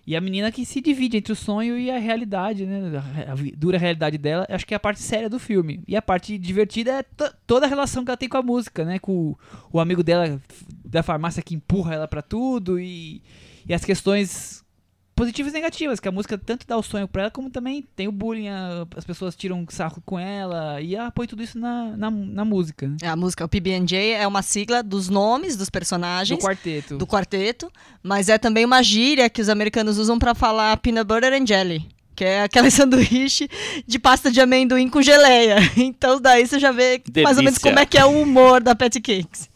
E a menina que se divide entre o sonho e a realidade, né? A, dura realidade dela, acho que é a parte séria do filme. E a parte divertida é to- toda a relação que ela tem com a música, né? Com o, amigo dela da farmácia que empurra ela pra tudo e, e as questões positivas e negativas, que a música tanto dá o sonho pra ela, como também tem o bullying, a- as pessoas tiram sarro com ela, e ela põe tudo isso na, na, na música, né? É, A música, o PB&J é uma sigla dos nomes dos Do personagens. quarteto. do quarteto, mas é também uma gíria que os americanos usam pra falar peanut butter and jelly, que é aquele sanduíche de pasta de amendoim com geleia. Então daí você já vê mais ou menos Delícia. como é que é o humor da Patty Cakes.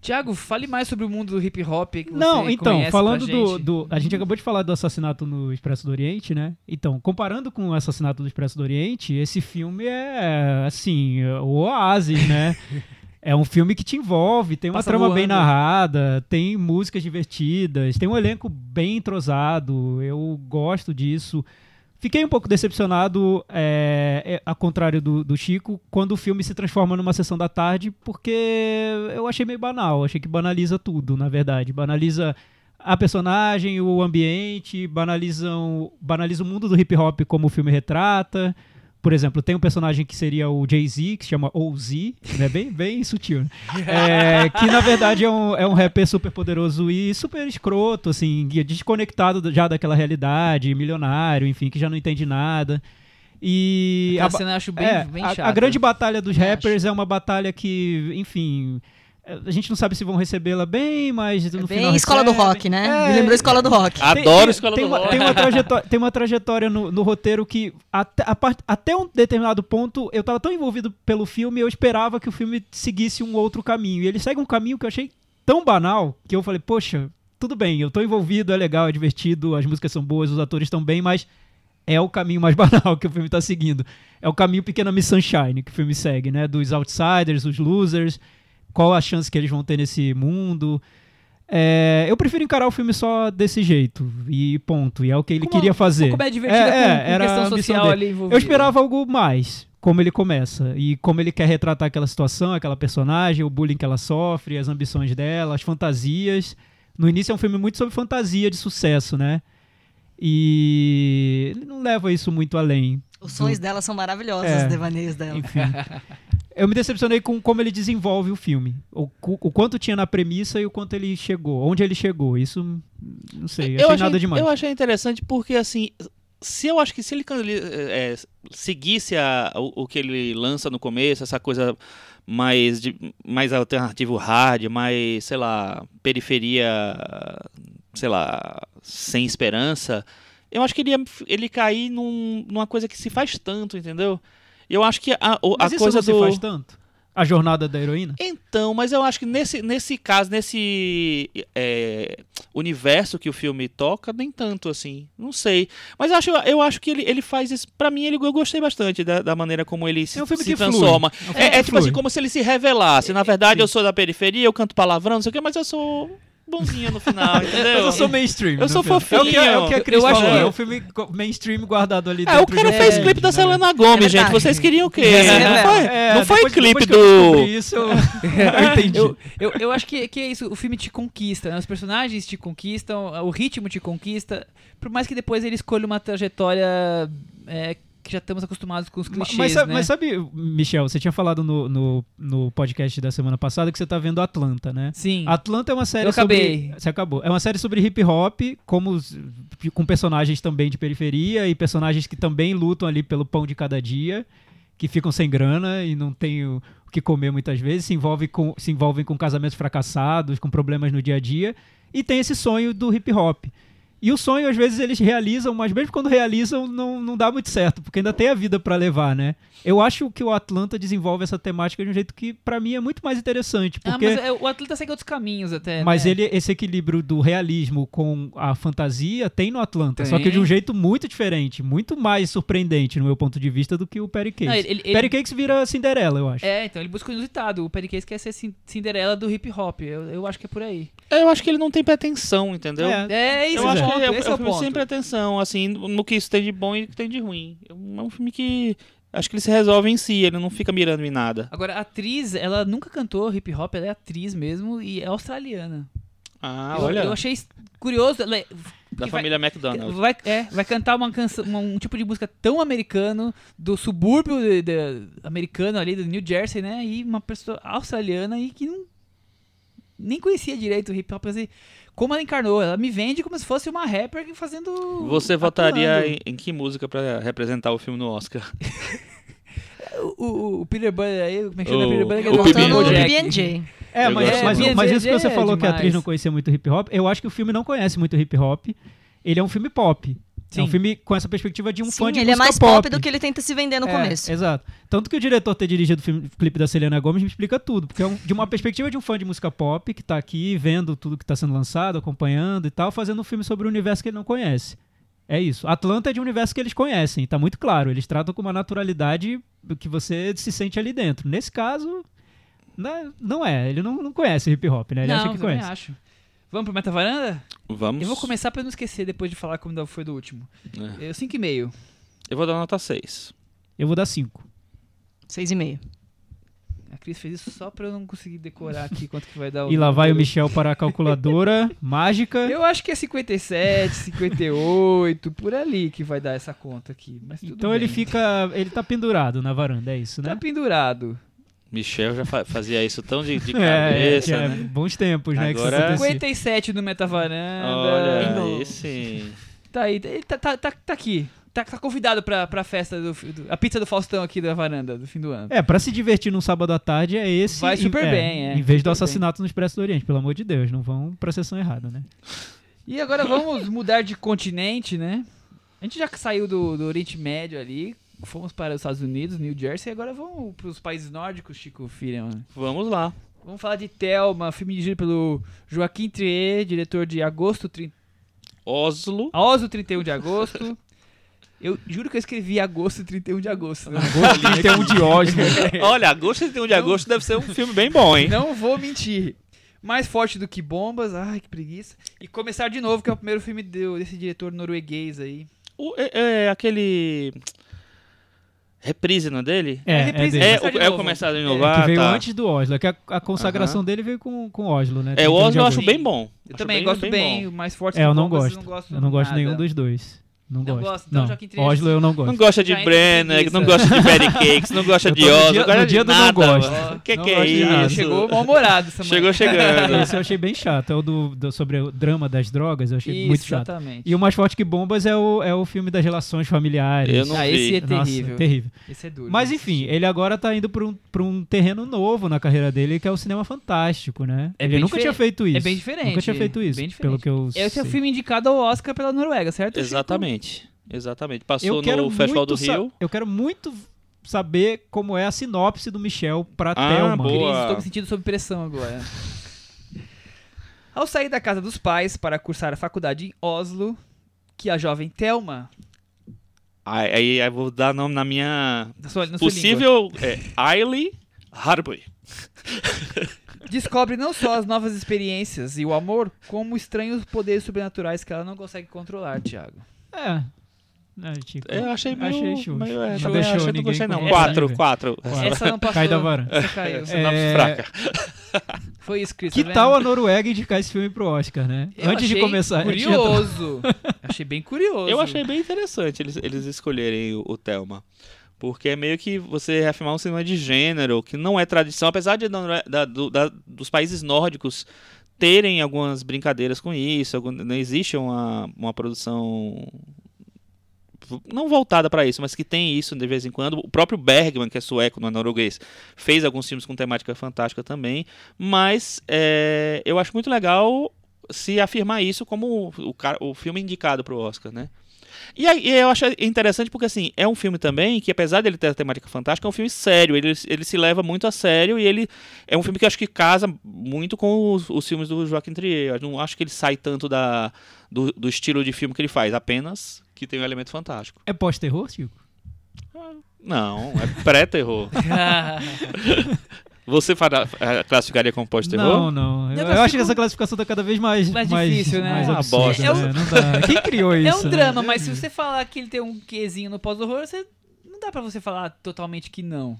Tiago, fale mais sobre o mundo do hip hop que você Não, então, falando do, do. A gente acabou de falar do assassinato no Expresso do Oriente, né? Então, comparando com o assassinato do Expresso do Oriente, esse filme é, assim, o oásis, né? É um filme que te envolve, tem uma Passa trama bem voando. narrada, tem músicas divertidas, tem um elenco bem entrosado, eu gosto disso. Fiquei um pouco decepcionado, é, é, ao contrário do, do Chico, quando o filme se transforma numa sessão da tarde, porque eu achei meio banal. Achei que banaliza tudo, na verdade. Banaliza a personagem, o ambiente, banalizam, banaliza o mundo do hip hop como o filme retrata. Por exemplo, tem um personagem que seria o Jay-Z, que se chama OZ, né? bem, bem sutil, né? É, que na verdade é um, é um rapper super poderoso e super escroto, assim, desconectado do- já daquela realidade, milionário, enfim, que já não entende nada. E Aquela a cena eu acho bem, é, bem a, chata. a grande batalha dos rappers é uma batalha que, enfim, A gente não sabe se vão recebê-la bem, mas no É Bem final escola do recebem. rock, né? É, Me lembrou escola do rock. Adoro tem- Escola tem do uma, Rock. Tem uma trajetória, tem uma trajetória no, no roteiro que até, a part- até um determinado ponto eu tava tão envolvido pelo filme, eu esperava que o filme seguisse um outro caminho. E ele segue um caminho que eu achei tão banal que eu falei, poxa, tudo bem, eu tô envolvido, é legal, é divertido, as músicas são boas, os atores estão bem, mas é o caminho mais banal que o filme tá seguindo. É o caminho Pequena Miss Sunshine que o filme segue, né? Dos outsiders, os losers, qual a chance que eles vão ter nesse mundo. É, eu prefiro encarar o filme só desse jeito, e ponto. E é o que ele Como queria fazer. Uma comédia divertida É, com, é, com era questão social ali envolvida. Eu esperava algo mais, como ele começa. E como ele quer retratar aquela situação, aquela personagem, o bullying que ela sofre, as ambições dela, as fantasias. No início é um filme muito sobre fantasia de sucesso, né? E ele não leva isso muito além. Os sonhos dela são maravilhosos, É. os devaneios dela. Enfim. Eu me decepcionei com como ele desenvolve o filme. O, o quanto tinha na premissa e o quanto ele chegou. Onde ele chegou. Isso, não sei. Achei, eu achei, nada demais. Eu achei interessante porque, assim, se eu acho que se ele é, seguisse a- o, o que ele lança no começo, essa coisa mais, de, mais alternativo hard, mais, sei lá, periferia, sei lá, sem esperança, eu acho que ele ia ele cair num- numa coisa que se faz tanto, entendeu? Eu acho que a, o- Mas a isso coisa não se do... faz tanto? A jornada da heroína? Então, mas eu acho que nesse, nesse caso, nesse é, universo que o filme toca, nem tanto assim. Não sei. Mas eu acho, eu acho que ele, ele faz isso. Pra mim, ele, eu gostei bastante da, da maneira como ele se, É um filme se transforma. É um É, é tipo flui. assim, como se ele se revelasse. Na verdade, sim. eu sou da periferia, eu canto palavrão, não sei o quê, mas eu sou bonzinha no final, entendeu? Mas eu sou mainstream. Eu sou filme. fofinho. É o que, é o que a Cris Eu acho falou. que- É um filme mainstream guardado ali É, o cara um fez filme, clipe da né? Selena Gomes, É gente. Vocês queriam o quê? É, não foi, É, não foi depois- clipe depois do. isso, eu, eu entendi. Eu, eu, eu acho que, que é isso, o filme te conquista, né? Os personagens te conquistam, o ritmo te conquista, por mais que depois ele escolha uma trajetória é, que já estamos acostumados com os clichês, mas, sabe, né? mas sabe, Michel, você tinha falado no, no, no podcast da semana passada que você tá vendo Atlanta, né? Sim. Atlanta é uma série Eu acabei. sobre. Você acabou. É uma série sobre hip hop, como com personagens também de periferia e personagens que também lutam ali pelo pão de cada dia, que ficam sem grana e não têm o que comer muitas vezes, se envolvem com, se envolvem com casamentos fracassados, com problemas no dia a dia, e tem esse sonho do hip hop. E o sonho, às vezes, eles realizam, mas mesmo quando realizam, não, não dá muito certo, porque ainda tem a vida pra levar, né? Eu acho que o Atlanta desenvolve essa temática de um jeito que, pra mim, é muito mais interessante. Ah, Porque... mas é, o atleta segue outros caminhos até. Mas né? ele, esse equilíbrio do realismo com a fantasia tem no Atlanta. Só que Tem. de um jeito muito diferente, muito mais surpreendente, no meu ponto de vista, do que o Perry Cakes. Não, ele- ele- Perry Cakes vira Cinderela, eu acho. É, então ele busca o inusitado. O Perry Case quer ser Cin- Cinderela do hip hop. Eu, eu acho que é por aí. Eu acho que ele não tem pretensão, entendeu? É. É isso, Eu acho o que ponto, é, é é um filme sem pretensão, assim, no que isso tem de bom e no que tem de ruim. É um é um filme que acho que ele se resolve em si, ele não fica mirando em nada. Agora, a atriz, ela nunca cantou hip hop, ela é atriz mesmo e é australiana. Ah, eu, olha, eu achei curioso. Ela, é- da família McDonald. Vai, é, vai cantar uma canção, um tipo de música tão americano, do subúrbio de- de- americano ali, do New Jersey, né? E uma pessoa australiana e que não. Nem conhecia direito o hip hop. Assim, como ela encarnou, ela me vende como se fosse uma rapper fazendo. Você votaria atuando. em, em que música pra representar o filme no Oscar? O, o, o Peter Butter aí, como é que chama O- Peter que o é. É, Eu mas, gosto mas, mas isso que É, você é falou que a atriz não conhecia muito hip hop, eu acho que o filme não conhece muito hip hop. Ele é um filme pop. É um Sim. filme com essa perspectiva de um Sim, fã de ele é mais pop. do que ele tenta se vender no É, começo. Exato. Tanto que o diretor ter dirigido o filme- o clipe da Selena Gomez me explica tudo. Porque é um- de uma perspectiva de um fã de música pop que tá aqui vendo tudo que tá sendo lançado, acompanhando e tal, fazendo um filme sobre um universo que ele não conhece. É isso. Atlanta é de um universo que eles conhecem, tá muito claro. Eles tratam com uma naturalidade do que você se sente ali dentro. Nesse caso, né, não é. Ele não, não conhece hip hop, né? Ele não, acha que conhece. acho. Vamos pro Meta Varanda? Vamos. Eu vou começar pra não esquecer depois de falar como foi do último. É. Eu 5,5. Eu vou dar nota 6. Eu vou dar cinco. Seis e meio. A Cris fez isso só pra eu não conseguir decorar aqui quanto que vai dar o. E lá vai o. Michel para a calculadora mágica. Eu acho que é 57, 58, por ali que vai dar essa conta aqui. Mas tudo Então ele bem. fica. Ele tá pendurado na varanda, é isso, Tá né? pendurado. Michel já fa- fazia isso tão de, de É, é, cabeça, é né? bons tempos, né? Agora- acontecia. 57 no Metavaranda. Olha, Bingo. esse... Tá aí, tá, tá, tá, tá aqui. tá, tá convidado pra, pra festa do, do- A pizza do Faustão aqui da varanda do fim do ano. É, pra se divertir num sábado à tarde é esse. Vai super é, bem, é. Em vez do assassinato no Expresso do Oriente, pelo amor de Deus, não vão pra sessão errada, né? E agora vamos mudar de continente, né? A gente já saiu do, do Oriente Médio ali, fomos para os Estados Unidos, New Jersey, e agora vamos para os países nórdicos, Chico Firman. Vamos lá. Vamos falar de Thelma, filme dirigido pelo Joaquim Trier, diretor de Agosto, tri... Oslo. Oso 31 de Agosto. Eu juro que eu escrevi Agosto 31 de Agosto. Não, Agosto 31 de Oslo. Olha, agosto e 31 de agosto deve ser um filme bem bom, hein? não vou mentir. Mais forte do que bombas, ai que preguiça. E começar de novo, que é o primeiro filme desse diretor norueguês aí. O- é, é aquele. Reprise, não é dele? É, é, reprise- dele. É, Começar de o, é o começar de É, novo. que ah, veio tá. antes do Oslo. É que a, a consagração dele veio com, com Oslo, né? É, o 31 de Oslo eu acho bem bom. Eu Acho também bem- gosto bem bem, bom. o mais forte É, do eu não gosto. eu não gosto Eu não gosto nada. nenhum dos dois. Não, Não gosto. gosto, então, não. Joaquim Oslo eu não gosto. Não gosta de Brenner, não gosta de Patty Cakes, não gosta de no Oslo, dia- não no dia do não nada, gosto. mano. O que, Não que é gosto isso? Chegou mal-humorado essa Chegou chegando. Esse eu achei bem chato. É o do, do- sobre o drama das drogas. Eu achei Isso, muito chato. exatamente. E o mais forte que bombas é o, é o filme das relações familiares. Eu não ah, vi. esse é Nossa, terrível. terrível. Esse é duro. Mas enfim, ele agora tá indo pra um, pra um terreno novo na carreira dele, que é o cinema fantástico, né? É ele bem nunca diferente. tinha feito isso. É bem diferente. Nunca tinha feito isso, Bem pelo diferente. que eu Esse é o filme indicado ao Oscar pela Noruega, certo? Chico? Exatamente. Exatamente. Eu Passou quero no Festival muito do Rio. Eu quero muito saber como é a sinopse do Michel pra Ah, Thelma. boa. Cris, estou me sentindo sob pressão agora. Ao sair da casa dos pais para cursar a faculdade em Oslo, que a jovem Thelma, Aí, aí eu vou dar nome na minha na sua, na possível é, Ailey Harboy. descobre não só as novas experiências e o amor, como estranhos poderes sobrenaturais que ela não consegue controlar, Thiago. É. É, Chico. Eu achei meio... Achei justo. meio é, Não deixou achei, não gostei não. Quatro, É. quatro. Quatro. Essa não passou. Cai da varanda. Essa caiu. É, fraca. Foi isso, Cris. Que tá tal a Noruega indicar esse filme pro Oscar, né? Eu Antes de começar. Curioso. achei bem curioso. Eu achei bem interessante eles, eles escolherem o, o Thelma. Porque é meio que você reafirmar um cinema de gênero, que não é tradição, apesar de da- da- do- da- dos países nórdicos terem algumas brincadeiras com isso, algum- não existe uma, uma produção não voltada para isso, mas que tem isso de vez em quando. O próprio Bergman, que é sueco, não é norueguês, fez alguns filmes com temática fantástica também. Mas é, eu acho muito legal se afirmar isso como o, cara- o filme indicado para o Oscar, né? E, aí, eu acho interessante porque, assim, é um filme também que, apesar dele ter a temática fantástica, é um filme sério. Ele, ele se leva muito a sério e ele é um filme que eu acho que casa muito com os, os filmes do Joaquim Trier. Eu não acho que ele sai tanto da, do, do estilo de filme que ele faz, apenas que tem um elemento fantástico. É pós-terror, Chico? Não, é pré-terror. Você fará- eh, classificaria como pós-terror? Não, não. Eu, Eu eu acho que essa classificação tá cada vez mais, Mais mais, difícil, né? mais Uma absurda, bosta. É um- né? Não dá. Quem criou isso? É um né? drama, mas se você falar que ele tem um quezinho no pós-horror, você não dá pra você falar totalmente que não.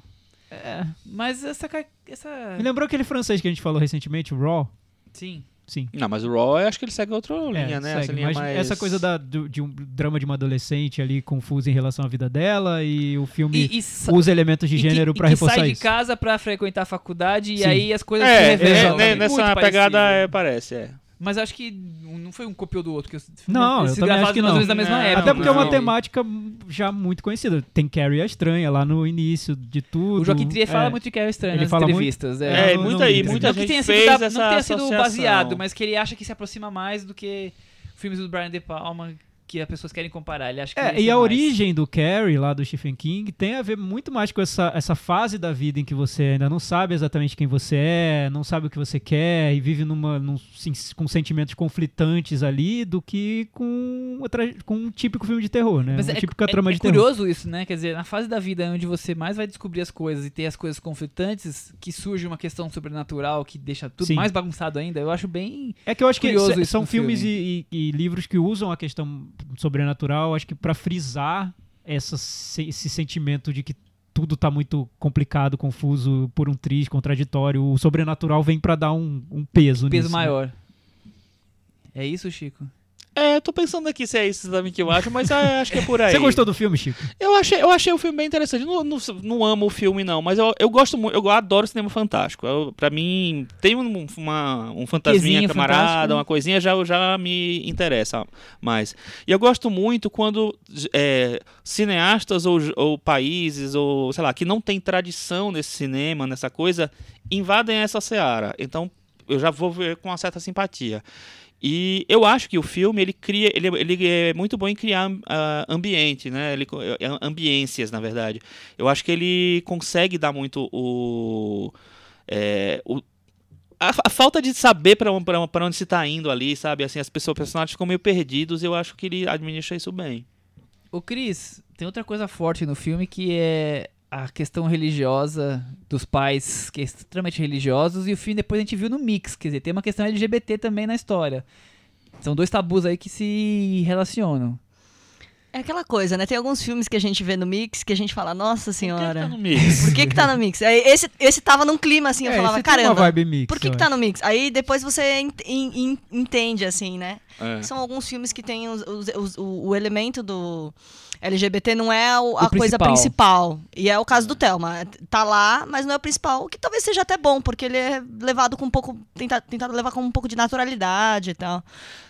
É. Mas essa essa Me lembrou aquele francês que a gente falou recentemente, o Raw? sim. Sim. Não, mas o Raw eu acho que ele segue outra linha, É, né? segue, essa linha mais... essa coisa da, do- de um drama de uma adolescente ali confusa em relação à vida dela e o filme E, e sa- usa elementos de e gênero e pra que reforçar sai de isso. casa pra frequentar a faculdade e Sim. aí as coisas se É, revelam. é, né, Muito nessa parecido. pegada é, parece, é. Mas acho que não foi um copiou do outro. Que Não, eu também acho que não. na mesma Não, época. Até porque é uma não. temática já muito conhecida. Tem Carrie a Estranha lá no início de tudo. O Joaquim Trier fala É. muito de Carrie Estranha Ele nas fala muito- entrevistas. É, É. e não- muita, não vi, muita Não que gente tenha sido, fez da- essa não tenha sido associação. baseado, mas que ele acha que se aproxima mais do que filmes do Brian De Palma que as pessoas querem comparar. Ele acha que É, e a mais. origem do Carrie, lá do Stephen King, tem a ver muito mais com essa, essa fase da vida em que você ainda não sabe exatamente quem você é, não sabe o que você quer e vive numa, num, com sentimentos conflitantes ali, do que com, outra- com um típico filme de terror, né? Mas uma é, típica é- trama é de terror. curioso isso, né? Quer dizer, na fase da vida onde você mais vai descobrir as coisas e ter as coisas conflitantes, que surge uma questão sobrenatural que deixa tudo Sim. mais bagunçado ainda, eu acho bem. É que eu acho que são filmes filme. e, e- e livros que usam a questão sobrenatural, acho que pra frisar essa, se- esse sentimento de que tudo tá muito complicado, confuso, por um triz, contraditório. O sobrenatural vem pra dar um, um peso peso nisso, né? maior. É isso, Chico? É, eu tô pensando aqui se é isso também que eu acho, mas ah, acho que é por aí. Você gostou do filme, Chico? Eu achei, eu achei o filme bem interessante. Não, não, não amo o filme, não, mas eu, eu gosto muito, eu adoro cinema fantástico. Eu, pra mim, tem um, uma, um fantasminha camarada, fantástico. uma coisinha já, já me interessa mais. E eu gosto muito quando é, cineastas ou, ou países, ou sei lá, que não tem tradição nesse cinema, nessa coisa, invadem essa seara. Então eu já vou ver com uma certa simpatia. E eu acho que o filme ele cria, ele, ele é muito bom em criar ah, ambiente, né? Ele, co- é, ambiências, na verdade. Eu acho que ele consegue dar muito o, é, o a, a falta de saber para onde se está indo ali, sabe? Assim, as pessoas, os personagens ficam meio perdidos. Eu acho que ele administra isso bem. Ô Cris, tem outra coisa forte no filme que é a questão religiosa dos pais que é extremamente religiosos e o filme depois a gente viu no mix, quer dizer, tem uma questão LGBT também na história. São dois tabus aí que se relacionam. É aquela coisa, né? Tem alguns filmes que a gente vê no mix que a gente fala, nossa Por que senhora. que tá no mix? Por que que tá no mix? Esse, esse tava num clima assim, eu É, falava, esse tem uma caramba, vibe mix, por que que tá no mix? Aí depois você ent- en- en- entende, assim, né? É. São alguns filmes que tem os- os- os- o, o elemento do LGBT não é o- a O coisa principal. E é o caso do Thelma. Tá lá, mas não é o principal. O que talvez seja até bom, porque ele é levado com um pouco. Tenta, tentado levar com um pouco de naturalidade e tal.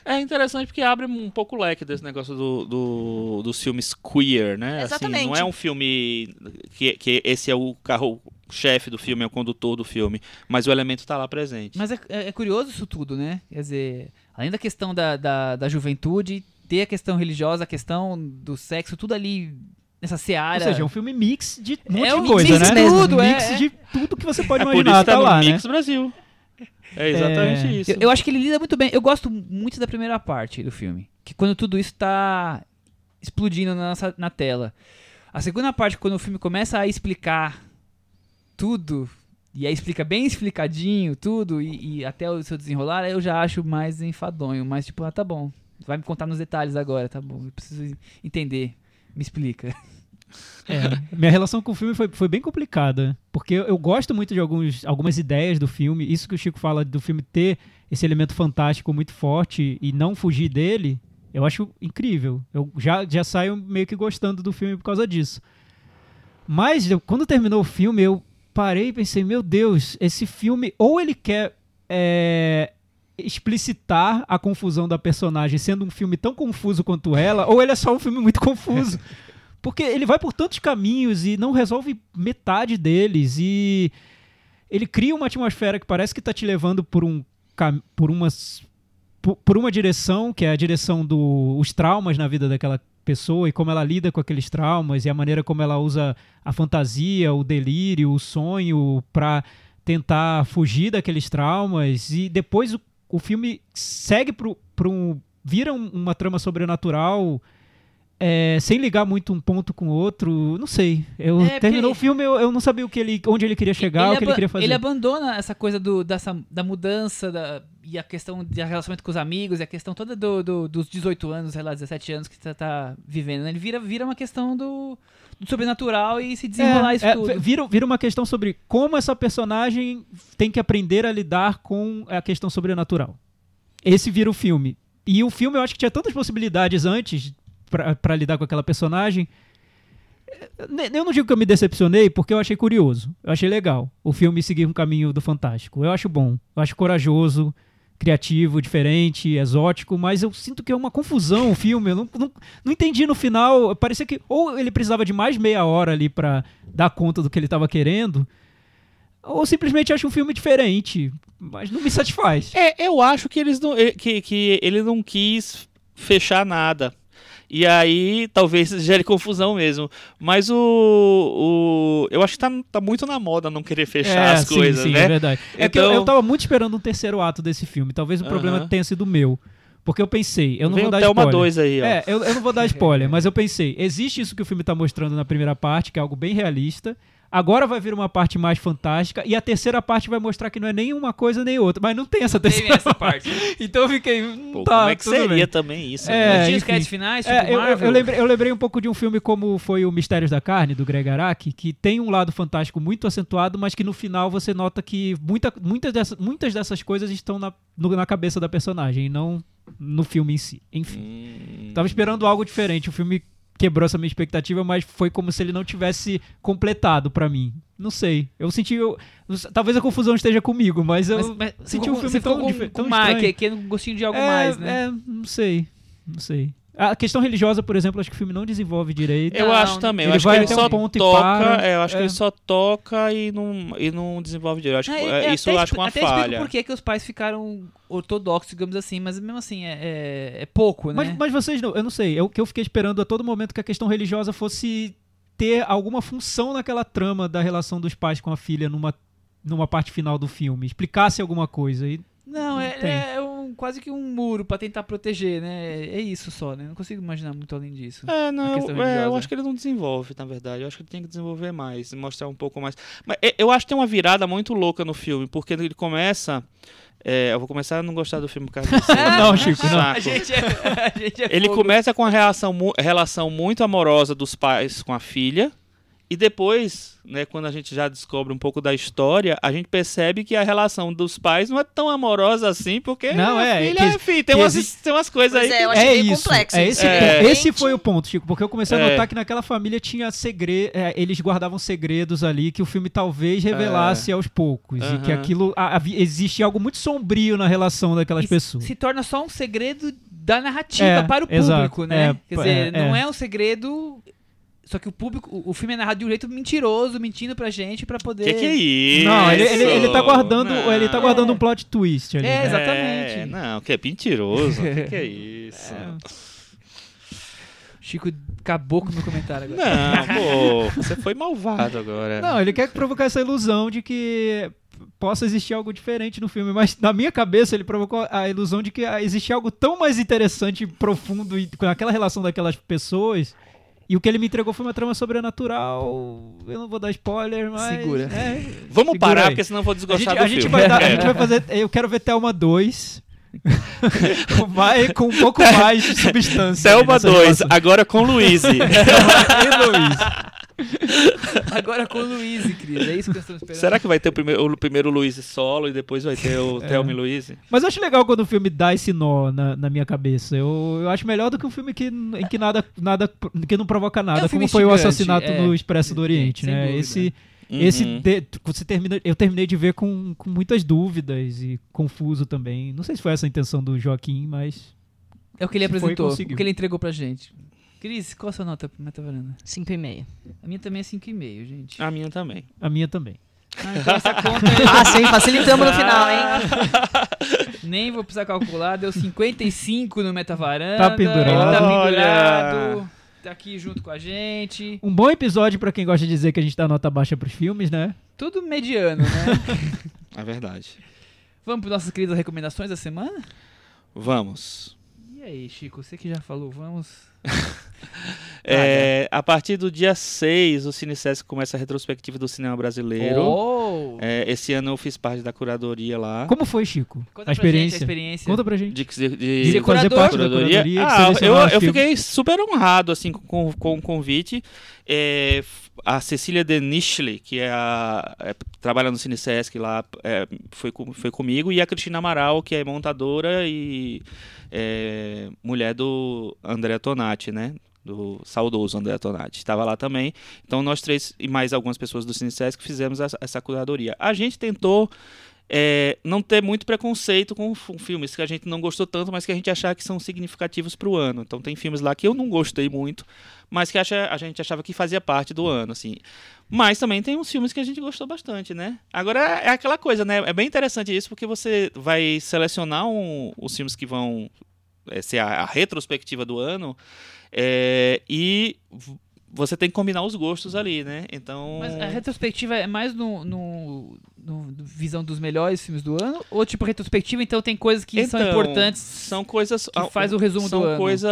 É interessante porque abre um pouco o leque desse negócio do, do- dos filmes queer, né? Assim, Exatamente. não é um filme que, que esse é o carro-chefe do filme, é o condutor do filme, mas o elemento tá lá presente. Mas é, é- é curioso isso tudo, né? Quer dizer, além da questão da, da, da juventude, ter a questão religiosa, a questão do sexo, tudo ali nessa seara. Ou seja, é um filme mix de um monte É de um coisa, mix né? de tudo, um é, mix é. de tudo que você pode é por imaginar, que tá tá lá, no né? Mix Brasil. É exatamente É, isso. Eu, eu acho que ele lida muito bem. Eu gosto muito da primeira parte do filme. Que quando tudo isso tá explodindo na, nossa, na tela. A segunda parte, quando o filme começa a explicar tudo, e aí explica bem explicadinho tudo, e, e até o seu desenrolar, aí eu já acho mais enfadonho. Mas tipo, ah, tá bom. Vai me contar nos detalhes agora, tá bom. Eu preciso entender. Me explica. É, minha relação com o filme foi, foi bem complicada, porque eu, gosto muito de alguns, algumas ideias do filme. Isso que o Chico fala do filme ter esse elemento fantástico muito forte e não fugir dele, eu acho incrível. Eu já, já saio meio que gostando do filme por causa disso. Mas quando terminou o filme, eu parei e pensei, meu Deus, esse filme ou ele quer é, explicitar a confusão da personagem sendo um filme tão confuso quanto ela, ou ele é só um filme muito confuso. Porque ele vai por tantos caminhos e não resolve metade deles. E ele cria uma atmosfera que parece que tá te levando por um por umas por, por uma direção, que é a direção dos traumas na vida daquela pessoa e como ela lida com aqueles traumas e a maneira como ela usa a fantasia, o delírio, o sonho pra tentar fugir daqueles traumas. E depois o, o filme segue pro um, vira um- uma trama sobrenatural é, sem ligar muito um ponto com o outro, não sei. Eu É, terminou o filme, eu, eu não sabia o que ele, onde ele queria chegar, o que ele queria fazer. ele abandona essa coisa do, dessa, da mudança da, e a questão de relacionamento com os amigos e a questão toda do, do- dos 18 anos, sei lá, 17 anos que você tá vivendo. né? Ele vira, vira uma questão do, do sobrenatural e se desenrolar É, isso é, tudo. Vira, vira uma questão sobre como essa personagem tem que aprender a lidar com a questão sobrenatural. Esse vira o filme. E o filme eu acho que tinha tantas possibilidades antes pra lidar com aquela personagem. Eu não digo que eu me decepcionei, porque eu achei curioso. Eu achei legal o filme seguir um caminho do fantástico. Eu acho bom. Eu acho corajoso, criativo, diferente, exótico, mas eu sinto que é uma confusão o filme. Eu não, não, não entendi no final. Parecia que ou ele precisava de mais meia hora ali pra dar conta do que ele estava querendo, ou simplesmente acho um filme diferente, mas não me satisfaz. É, eu acho que eles não, eh, que, que ele não quis fechar nada. E aí talvez gere confusão mesmo. Mas o. o eu acho que tá, tá muito na moda não querer fechar as sim, coisas, sim, né? é verdade. É que eu, Então- eu tava muito esperando um terceiro ato desse filme. Talvez o problema tenha sido meu. Porque eu pensei, eu não Vem vou dar spoiler. 2 aí, ó. É, eu, eu não vou dar spoiler, mas eu pensei, existe isso que o filme tá mostrando na primeira parte, que é algo bem realista. Agora vai vir uma parte mais fantástica, e a terceira parte vai mostrar que não é nem uma coisa nem outra. Mas não tem essa terceira essa parte. Então eu fiquei. hum, Pô, tá, como é que tudo seria bem. também isso? É, né? Não tinha os enfim. finais, tipo É, eu, eu lembrei, eu lembrei um pouco de um filme como foi o Mistérios da Carne, do Greg Araki, que tem um lado fantástico muito acentuado, mas que no final você nota que muita, muitas, dessas, muitas dessas coisas estão na, no- na cabeça da personagem, e não no filme em si. Enfim. Hum. Tava esperando algo diferente. O filme quebrou essa minha expectativa, mas foi como se ele não tivesse completado pra mim. Não sei. Eu senti. eu- talvez a confusão esteja comigo, mas eu Mas, mas senti um com- filme tão, com, com tão Mark, estranho. que é um gostinho de algo é, mais, né? É, não sei. Não sei. A questão religiosa, por exemplo, acho que o filme não desenvolve direito. Eu Não, acho também. Eu ele acho que vai ele até só um ponto e toca. para. é, eu acho que É. ele só toca e não, e não desenvolve direito. Eu acho que, É, é, é, isso até eu acho uma até explico falha. por que que os pais ficaram ortodoxos, digamos assim, mas mesmo assim é, é, é pouco, né? Mas, mas vocês não, eu não sei. É o que eu fiquei esperando a todo momento que a questão religiosa fosse ter alguma função naquela trama da relação dos pais com a filha numa, numa parte final do filme. Explicasse alguma coisa. E Não, é, Não tem. é um, quase que um muro pra tentar proteger, né? É isso só, né? Não consigo imaginar muito além disso. É, não, eu, é, eu acho que ele não desenvolve, na verdade. Eu acho que ele tem que desenvolver mais, mostrar um pouco mais. Mas é, eu acho que tem uma virada muito louca no filme, porque ele começa. é, eu vou começar a não gostar do filme por causa disso. Não, Chico, não. A gente é, a gente é Ele fogo. começa com a relação, relação muito amorosa dos pais com a filha. E depois, né, quando a gente já descobre um pouco da história, a gente percebe que a relação dos pais não é tão amorosa assim, porque Não, a é, filha, que- enfim, tem umas, existe- tem umas coisas Pois aí. é, eu que- achei é meio isso. complexo É esse, É. ponto. esse foi o ponto, Chico, porque eu comecei a É. notar que naquela família tinha segredo, eles guardavam segredos ali que o filme talvez revelasse aos poucos e que É. Aquilo a- havia- existe algo muito sombrio na relação daquelas E pessoas. Se torna só um segredo da narrativa É, para o exato. público, né? É, Quer dizer, é, não é. é um segredo. Só que o público, o- o filme é narrado de um jeito mentiroso, mentindo pra gente pra poder. Que que é isso? Não, ele, ele, ele tá guardando, Não. ele tá guardando um plot twist ali. É, né? exatamente. É, não, que é mentiroso. que que é isso? Chico acabou com o meu comentário agora. Não, pô, você foi malvado agora. Não, ele quer provocar essa ilusão de que possa existir algo diferente no filme, mas na minha cabeça ele provocou a ilusão de que existia algo tão mais interessante, profundo e com aquela relação daquelas pessoas. E o que ele me entregou foi uma trama sobrenatural. Eu não vou dar spoiler, mas. Segura. é, Vamos segura parar, aí. porque senão eu vou A desgostar gente, do a gente filme. vai dar, a gente vai fazer. Eu quero ver Thelma 2. com, mais, com um pouco mais de substância. Thelma nessa 2, relação. agora com Luiz. E Luiz. Agora com o Luiz, Cris. É isso que nós estamos esperando. Será que vai ter o primeiro, o primeiro Luiz solo e depois vai ter o É. Thelma e Luiz? Mas eu acho legal quando o filme dá esse nó na, na minha cabeça. Eu, eu acho melhor do que um filme que, em que nada, nada que não provoca nada, É um filme como foi o assassinato é. no Expresso do Oriente, Sem né? dúvida. Esse, esse Uhum. de- você termina, eu terminei de ver com, com muitas dúvidas e confuso também. Não sei se foi essa a intenção do Joaquim, mas É o que ele Se foi, apresentou, conseguiu. o que ele entregou pra gente. Cris, qual a sua nota pro Metavaranda? 5,5. A minha também é 5,5, gente. A minha também. a minha também. Ah, então essa conta eu Ah, sim, facilitamos no final, hein? nem vou precisar calcular. Deu 55 no Metavaranda. Tá pendurado. Ele tá Olha. pendurado. Tá aqui junto com a gente. Um bom episódio pra quem gosta de dizer que a gente dá nota baixa pros filmes, né? Tudo mediano, né? É verdade. Vamos para nossas queridas recomendações da semana? Vamos. E aí, Chico, você que já falou, vamos. É, a partir do dia 6, o CineSesc começa a retrospectiva do cinema brasileiro. Oh! É, esse ano eu fiz parte da curadoria lá. Como foi, Chico? Conta a pra gente experiência. a experiência. Conta pra gente. De, de, De, de fazer parte da curadoria. Ah, eu, eu fiquei super honrado assim com, com o convite. É, a Cecília Denichle, que é a, é, trabalha no CineSesc lá, é, foi, foi comigo, e a Cristina Amaral, que é montadora e é, mulher do André Tonati, né? Do saudoso André Tonati. Estava lá também. Então nós três e mais algumas pessoas do CineSesc fizemos essa, essa curadoria. A gente tentou é, não ter muito preconceito com filmes que a gente não gostou tanto, mas que a gente achava que são significativos para o ano. Então tem filmes lá que eu não gostei muito, mas que acha, a gente achava que fazia parte do ano, assim. Mas também tem uns filmes que a gente gostou bastante, né? Agora é aquela coisa, né? É bem interessante isso porque você vai selecionar um- os filmes que vão é, ser a, a retrospectiva do ano é, e você tem que combinar os gostos ali, né? Então. Mas a retrospectiva é mais no, no, no- visão dos melhores filmes do ano? Ou tipo, retrospectiva, então tem coisas que são Então, importantes São coisas. que faz o resumo são do ano? coisas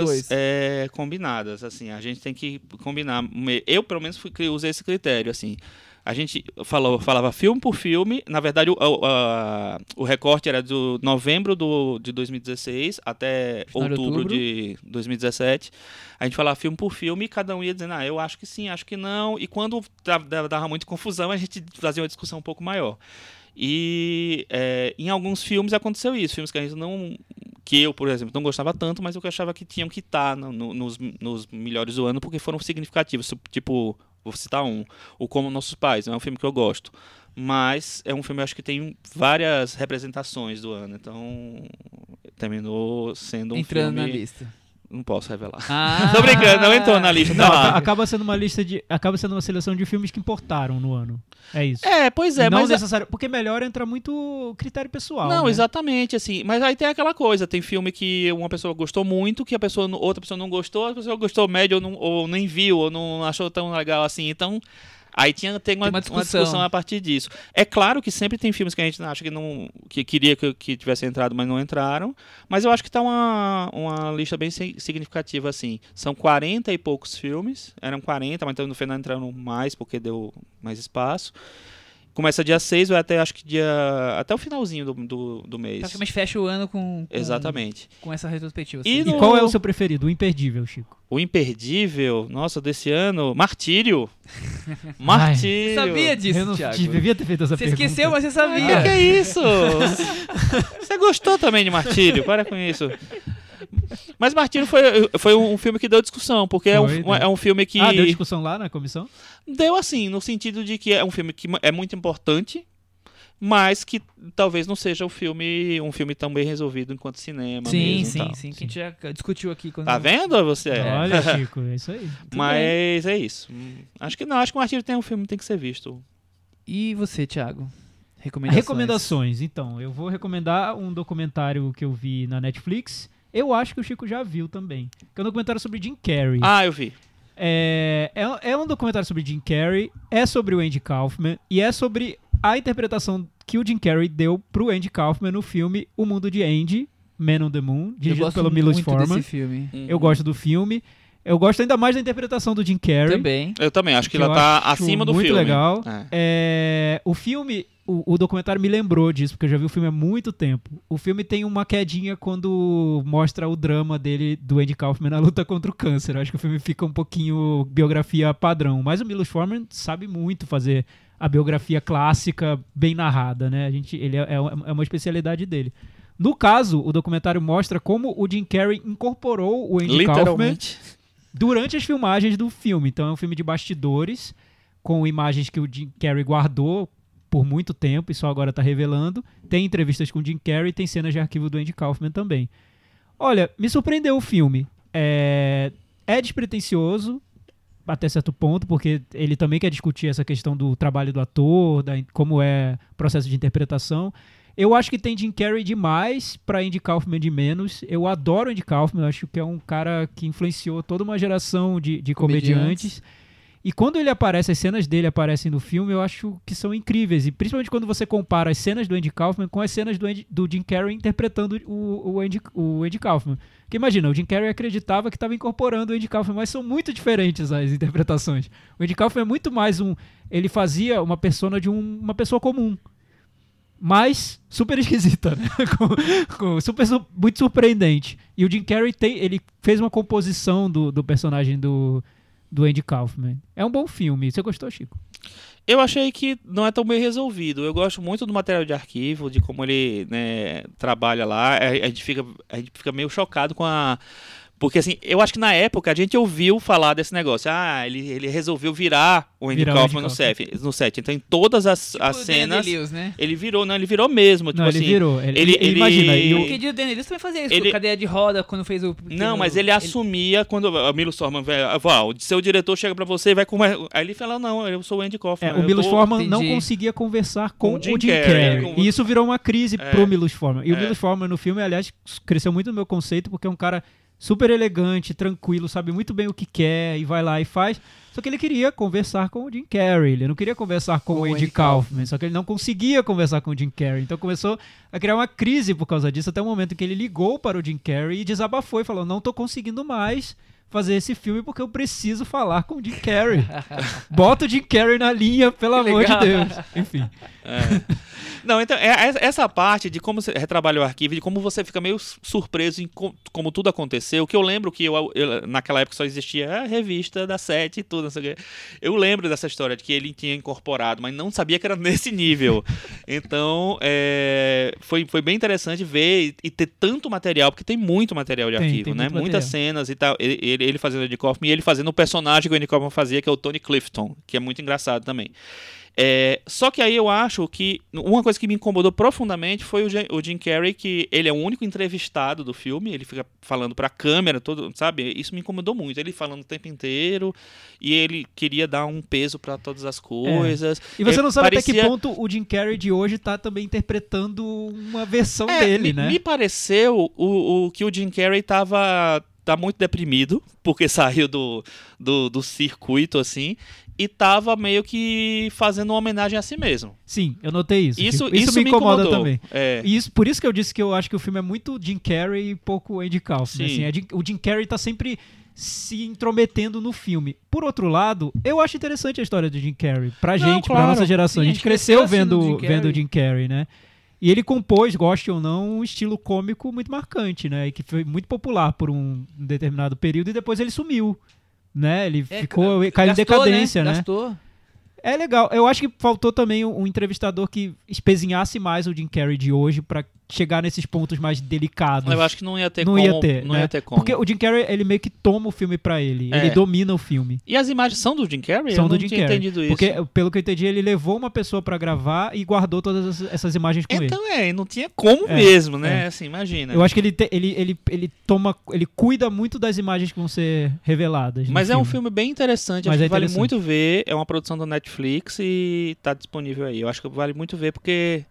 os dois? é, combinadas, assim. A gente tem que combinar. Eu, pelo menos, fui, usei esse critério, assim. A gente falou, falava filme por filme. Na verdade, o, a- o recorte era do novembro do, de 2016 até outubro outubro. de 2017. A gente falava filme por filme e cada um ia dizendo, ah, eu acho que sim, acho que não. E quando dava, dava- muita confusão, a gente fazia uma discussão um pouco maior. E é, em alguns filmes aconteceu isso, filmes que a gente não que eu, por exemplo, não gostava tanto, mas eu achava que tinham que estar no- no- nos, nos melhores do ano porque foram significativos. Tipo, vou citar um, o Como Nossos Pais, é um filme que eu gosto. Mas é um filme, eu acho que tem várias representações do ano. Então, terminou sendo um Entrando filme... na lista. Não posso revelar. Ah, Tô brincando, não entrou na lista. Não, tá acaba sendo uma lista de. Acaba sendo uma seleção de filmes que importaram no ano. É isso. É, pois é, não mas... necessário. Porque melhor entra muito critério pessoal. Não, né? exatamente, assim. Mas aí tem aquela coisa, tem filme que uma pessoa gostou muito, que a pessoa, outra pessoa não gostou, a pessoa gostou médio ou, não, ou nem viu, ou não achou tão legal assim. Então, aí tinha, tem, uma, Tem uma uma discussão. discussão. a partir disso. É claro que sempre tem filmes que a gente acha que não que queria que, que tivesse entrado, mas não entraram. Mas eu acho que tá uma, uma lista bem si- significativa, assim. São 40 e poucos filmes. Eram 40, mas então no final entraram mais, porque deu mais espaço. Começa dia 6, vai até acho que dia. até o finalzinho do, do, do mês. Praticamente fecha o ano com, com, Exatamente. com essa retrospectiva. E assim. E no- qual é o seu preferido? O imperdível, Chico. O imperdível, nossa, desse ano, Martírio. Martírio. Você sabia disso, eu não Thiago? devia ter feito essa Você pergunta. esqueceu, mas você sabia. que, que é isso? Você gostou também de Martírio? Para com isso. Mas Martírio foi, foi um filme que deu discussão, porque é, Foi, um, deu. é um filme que. Ah, deu discussão lá na comissão? Deu assim, no sentido de que é um filme que é muito importante, mas que talvez não seja um filme, um filme tão bem resolvido enquanto cinema. Sim, mesmo sim, tal. sim, que a gente já discutiu aqui. Quando Tá vendo você? Olha, Chico, é isso aí. Mas é isso. Acho que não, acho que o Martírio tem um filme que tem que ser visto. E você, Thiago? Recomendações. Recomendações, então. Eu vou recomendar um documentário que eu vi na Netflix. Eu acho que o Chico já viu também. Que é um documentário sobre Jim Carrey. Ah, eu vi. É, é, é um documentário sobre Jim Carrey, é sobre o Andy Kaufman e é sobre a interpretação que o Jim Carrey deu pro Andy Kaufman no filme O Mundo de Andy, Man on the Moon, dirigido pelo Milos Forman. desse filme. Eu gosto do filme. Eu gosto ainda mais da interpretação do Jim Carrey. Também. Eu também, acho que, que ela tá acho acima do muito filme. legal. É. É, o filme, o, o documentário me lembrou disso, porque eu já vi o filme há muito tempo. O filme tem uma quedinha quando mostra o drama dele, do Andy Kaufman, na luta contra o câncer. Eu acho que o filme fica um pouquinho biografia padrão. Mas o Milos Forman sabe muito fazer a biografia clássica bem narrada, né? A gente, ele é, é uma é uma especialidade dele. No caso, o documentário mostra como o Jim Carrey incorporou o Andy Kaufman Literalmente. Durante as filmagens do filme. Então é um filme de bastidores, com imagens que o Jim Carrey guardou por muito tempo e só agora tá revelando. Tem entrevistas com o Jim Carrey, tem cenas de arquivo do Andy Kaufman também. Olha, me surpreendeu o filme. É, é despretensioso até certo ponto, porque ele também quer discutir essa questão do trabalho do ator, da, como é o processo de interpretação. Eu acho que tem Jim Carrey demais pra Andy Kaufman de menos. Eu adoro Andy Kaufman, eu acho que é um cara que influenciou toda uma geração de, de Comediantes. comediantes. E quando ele aparece, as cenas dele aparecem no filme, eu acho que são incríveis. E principalmente quando você compara as cenas do Andy Kaufman com as cenas do, Andy- do Jim Carrey interpretando o, o, Andy, o Andy Kaufman. Porque imagina, o Jim Carrey acreditava que estava incorporando o Andy Kaufman, mas são muito diferentes as interpretações. O Andy Kaufman é muito mais um. Ele fazia uma persona de um- uma pessoa comum. Mas super esquisita, né? Com- com- super, su- muito surpreendente. E o Jim Carrey tem, ele fez uma composição do, do personagem do, do Andy Kaufman. É um bom filme. Você gostou, Chico? Eu achei que não é tão bem resolvido. Eu gosto muito do material de arquivo, de como ele né, trabalha lá. A gente fica, a gente fica meio chocado com a. Porque assim, eu acho que na época a gente ouviu falar desse negócio. Ah, ele, ele resolveu virar o Andy Virar o Andy Kaufman no set, no set. Então em todas as, Tipo as o cenas. Daniel Lewis, né? Ele virou, não, ele virou mesmo. Tipo não, assim, ele virou. Ele, ele- ele- ele- imagina. E o, Porque o Daniel Lewis também fazia isso, Ele- cadeia de roda, quando fez o... Não, mas ele assumia quando o Milo Sorman vai, ah, o seu diretor chega pra você e vai com uma... Aí ele fala, não, eu sou o Andy Kaufman. é, o Milos tô- Forman não conseguia conversar com, Com o o Jim, Jim Carrey. Carrey, com- E isso virou uma crise É. pro Milos Forman. E o É. Milos Forman no filme, aliás, cresceu muito no meu conceito, porque é um cara super elegante, tranquilo, sabe muito bem o que quer e vai lá e faz. Só que ele queria conversar com o Jim Carrey, ele não queria conversar com, Com o Andy Kaufman, só que ele não conseguia conversar com o Jim Carrey. Então começou a criar uma crise por causa disso, até o momento em que ele ligou para o Jim Carrey e desabafou e falou: Não tô conseguindo mais fazer esse filme porque eu preciso falar com o Jim Carrey. Bota o Jim Carrey na linha, pelo amor de. Deus. Enfim. É. Não, então, é, é- essa parte de como você retrabalha o arquivo, de como você fica meio surpreso em co- como tudo aconteceu, que eu lembro que eu, eu- naquela época só existia a revista da Sete e tudo, não sei o quê. Eu lembro dessa história de que ele tinha incorporado, mas não sabia que era nesse nível. Então, é, foi, foi bem interessante ver e, ter tanto material, porque tem muito material de Tem, arquivo, tem né? Muitas cenas e tal. Ele, ele, ele fazendo o Andy Kaufman e ele fazendo o personagem que o Andy Kaufman fazia, que é o Tony Clifton, que é muito engraçado também. É, só que aí eu acho que uma coisa que me incomodou profundamente foi o, Jim- o Jim Carrey, que ele é o único entrevistado do filme, ele fica falando pra câmera, todo, sabe? Isso me incomodou muito. Ele falando o tempo inteiro e ele queria dar um peso pra todas as coisas. E você É, não sabe até parecia- que ponto o Jim Carrey de hoje tá também interpretando uma versão É, dele, me, né? me pareceu o, o que o Jim Carrey tava tá muito deprimido, porque saiu do, do, do circuito, assim, e tava meio que fazendo uma homenagem a si mesmo. Sim, eu notei isso. Isso, Chico. isso, me incomoda incomodou. também. É. E isso, por isso que eu disse que eu acho que o filme é muito Jim Carrey e pouco Andy Kaufman. Sim. assim. É o Jim Carrey tá sempre se intrometendo no filme. Por outro lado, eu acho interessante a história do Jim Carrey. Pra Não, gente, pra claro. nossa geração. Sim, a gente cresceu vendo, o Jim Carrey. vendo o Jim Carrey, né? E ele compôs, goste ou não, um estilo cômico muito marcante, né? E que foi muito popular por um determinado período e depois ele sumiu. Né? Ele É, ficou, gastou, caiu em decadência, né? Gastou. É legal. Eu acho que faltou também um, entrevistador que espezinhasse mais o Jim Carrey de hoje pra chegar nesses pontos mais delicados. Eu acho que não ia ter não como. ia ter, não né? ia ter como. Porque o Jim Carrey, ele meio que toma o filme pra ele. É. Ele domina o filme. E as imagens são do Jim Carrey? São eu do Jim Carrey. entendido isso. Porque, pelo que eu entendi, ele levou uma pessoa pra gravar e guardou todas essas- imagens com ele. Então é, não tinha como É, mesmo, né? é. Assim, imagina. Eu acho que ele, te- ele, ele, ele toma. Ele cuida muito das imagens que vão ser reveladas. Mas é um filme bem interessante, Mas acho é que vale muito ver. É uma produção da Netflix e tá disponível aí. Eu acho que vale muito ver porque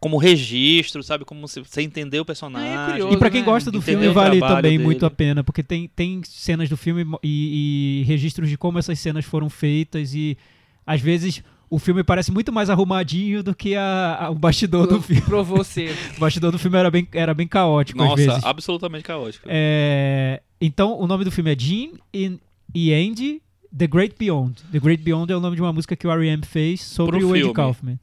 como registro, sabe? Como você, você entender o personagem. É, é curioso. E pra quem né? gosta do Entender filme, vale também dele. muito a pena, porque tem, tem cenas do filme e, e registros de como essas cenas foram feitas e às vezes o filme parece muito mais arrumadinho do que a, a- o bastidor do filme. Provou ser. O bastidor do filme era bem, era bem caótico às Nossa, vezes. absolutamente caótico. É, então, o nome do filme é Jim e, e Andy, The Great Beyond. The Great Beyond é o nome de uma música que o R.E.M. fez sobre Pro o Andy filme. Kaufman.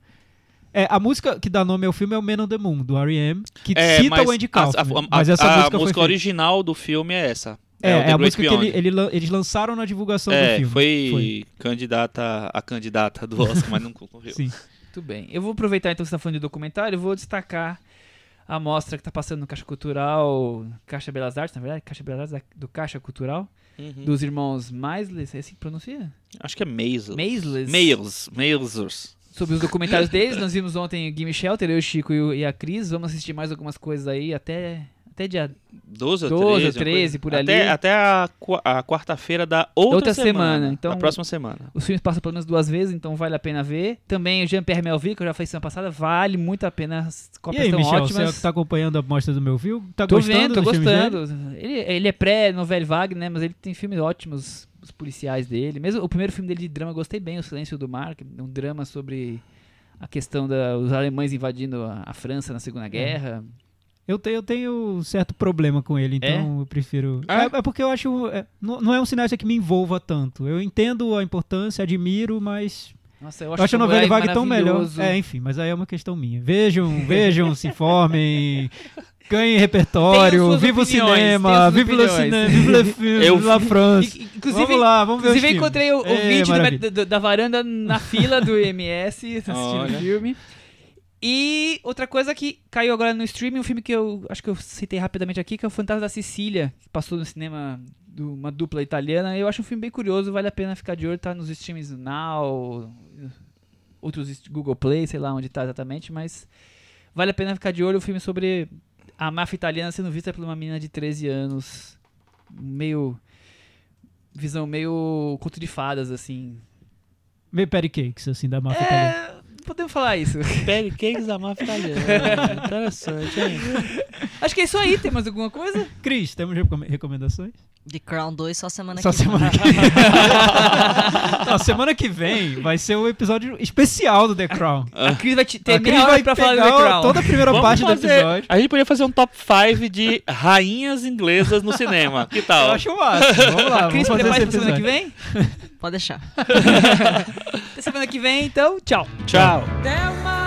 É, a música que dá nome ao filme é o Man on the Moon, do R.E.M., que É, cita mas o Andy a- Kaufman. a, a- mas essa a música, foi feita. original do filme é essa. É, é, The a Great música que ele, Beyond. ele eles lançaram na divulgação É, do filme. foi, candidata a candidata do Oscar, mas não concorreu. Sim. Muito bem. Eu vou aproveitar então que você está falando de documentário, eu vou destacar a mostra que está passando no Caixa Cultural, Caixa Belas Artes, na verdade, Caixa Belas Artes do Caixa Cultural, Uhum. dos irmãos Maisles, é assim que pronuncia? Acho que é Maisels. Maisles. Mails. Mailsers. Sobre os documentários deles, nós vimos ontem o Gimme Shelter, eu, o Chico e, o- e a Cris, vamos assistir mais algumas coisas aí até, até dia 12 ou 12 ou 13. uma 13 coisa- por até, ali. Até a, qua- a quarta-feira da outra, Outra semana, então- Da próxima semana. Os filmes passam pelo menos duas vezes, então vale a pena ver. Também o Jean-Pierre Melville, que eu já fiz semana passada, vale muito a pena. As E cópias aí, estão Michel, ótimas. você que tá acompanhando a mostra do meu viu? Tá Tô gostando vendo, tô gostando. Ele, ele é pré-novela Wagner, né? Mas ele tem filmes ótimos, os policiais dele. Mesmo o primeiro filme dele de drama, eu gostei bem, O Silêncio do Mar, que é um drama sobre a questão dos alemães invadindo a, a França na Segunda Guerra. Eu tenho, eu tenho um certo problema com ele, então eu prefiro. Ah? É, é porque eu acho. é, não, não é um cineasta que me envolva tanto. Eu entendo a importância, admiro, mas. Nossa, eu Eu acho, acho a novela Vague tão melhor. É, enfim, mas aí é uma questão minha. Vejam, vejam, se informem. Ganhem repertório, viva o cinema, viva opiniões. cinema, viva le film, Eu- viva la France. I- Inclusive, vamos lá, vamos ver inclusive filmes. encontrei o, o É, vídeo do- da varanda na fila do MS assistindo Olha. o filme. E outra coisa que caiu agora no streaming, um filme que eu acho que eu citei rapidamente aqui, que é o Fantasma da Sicília, que passou no cinema de uma dupla italiana. Eu acho um filme bem curioso, vale a pena ficar de olho, tá nos streams Now, outros Google Play, sei lá onde tá exatamente, mas vale a pena ficar de olho, um filme sobre a máfia italiana sendo vista por uma menina de 13 anos, meio visão meio conto de fadas assim. Meio Patty Cakes, assim, da máfia italiana. Podemos falar isso. Pancakes da máfia italiana. Interessante, hein? Acho que é isso aí, tem mais alguma coisa? Cris, temos recome- recomendações? The Crown 2 só semana Só que vem. semana que vem. Não, semana que vem vai ser o episódio especial do The Crown. A Cris vai te- ter A Cris vai pra falar do The Crown. toda a primeira Vamos parte do fazer- episódio. A gente podia fazer um top 5 de rainhas inglesas no cinema. Que Eu tal? acho massa. Vamos lá, Cris, fazer esse prepara pra semana que vem? Pode deixar. Até semana que vem, então, tchau. Tchau. There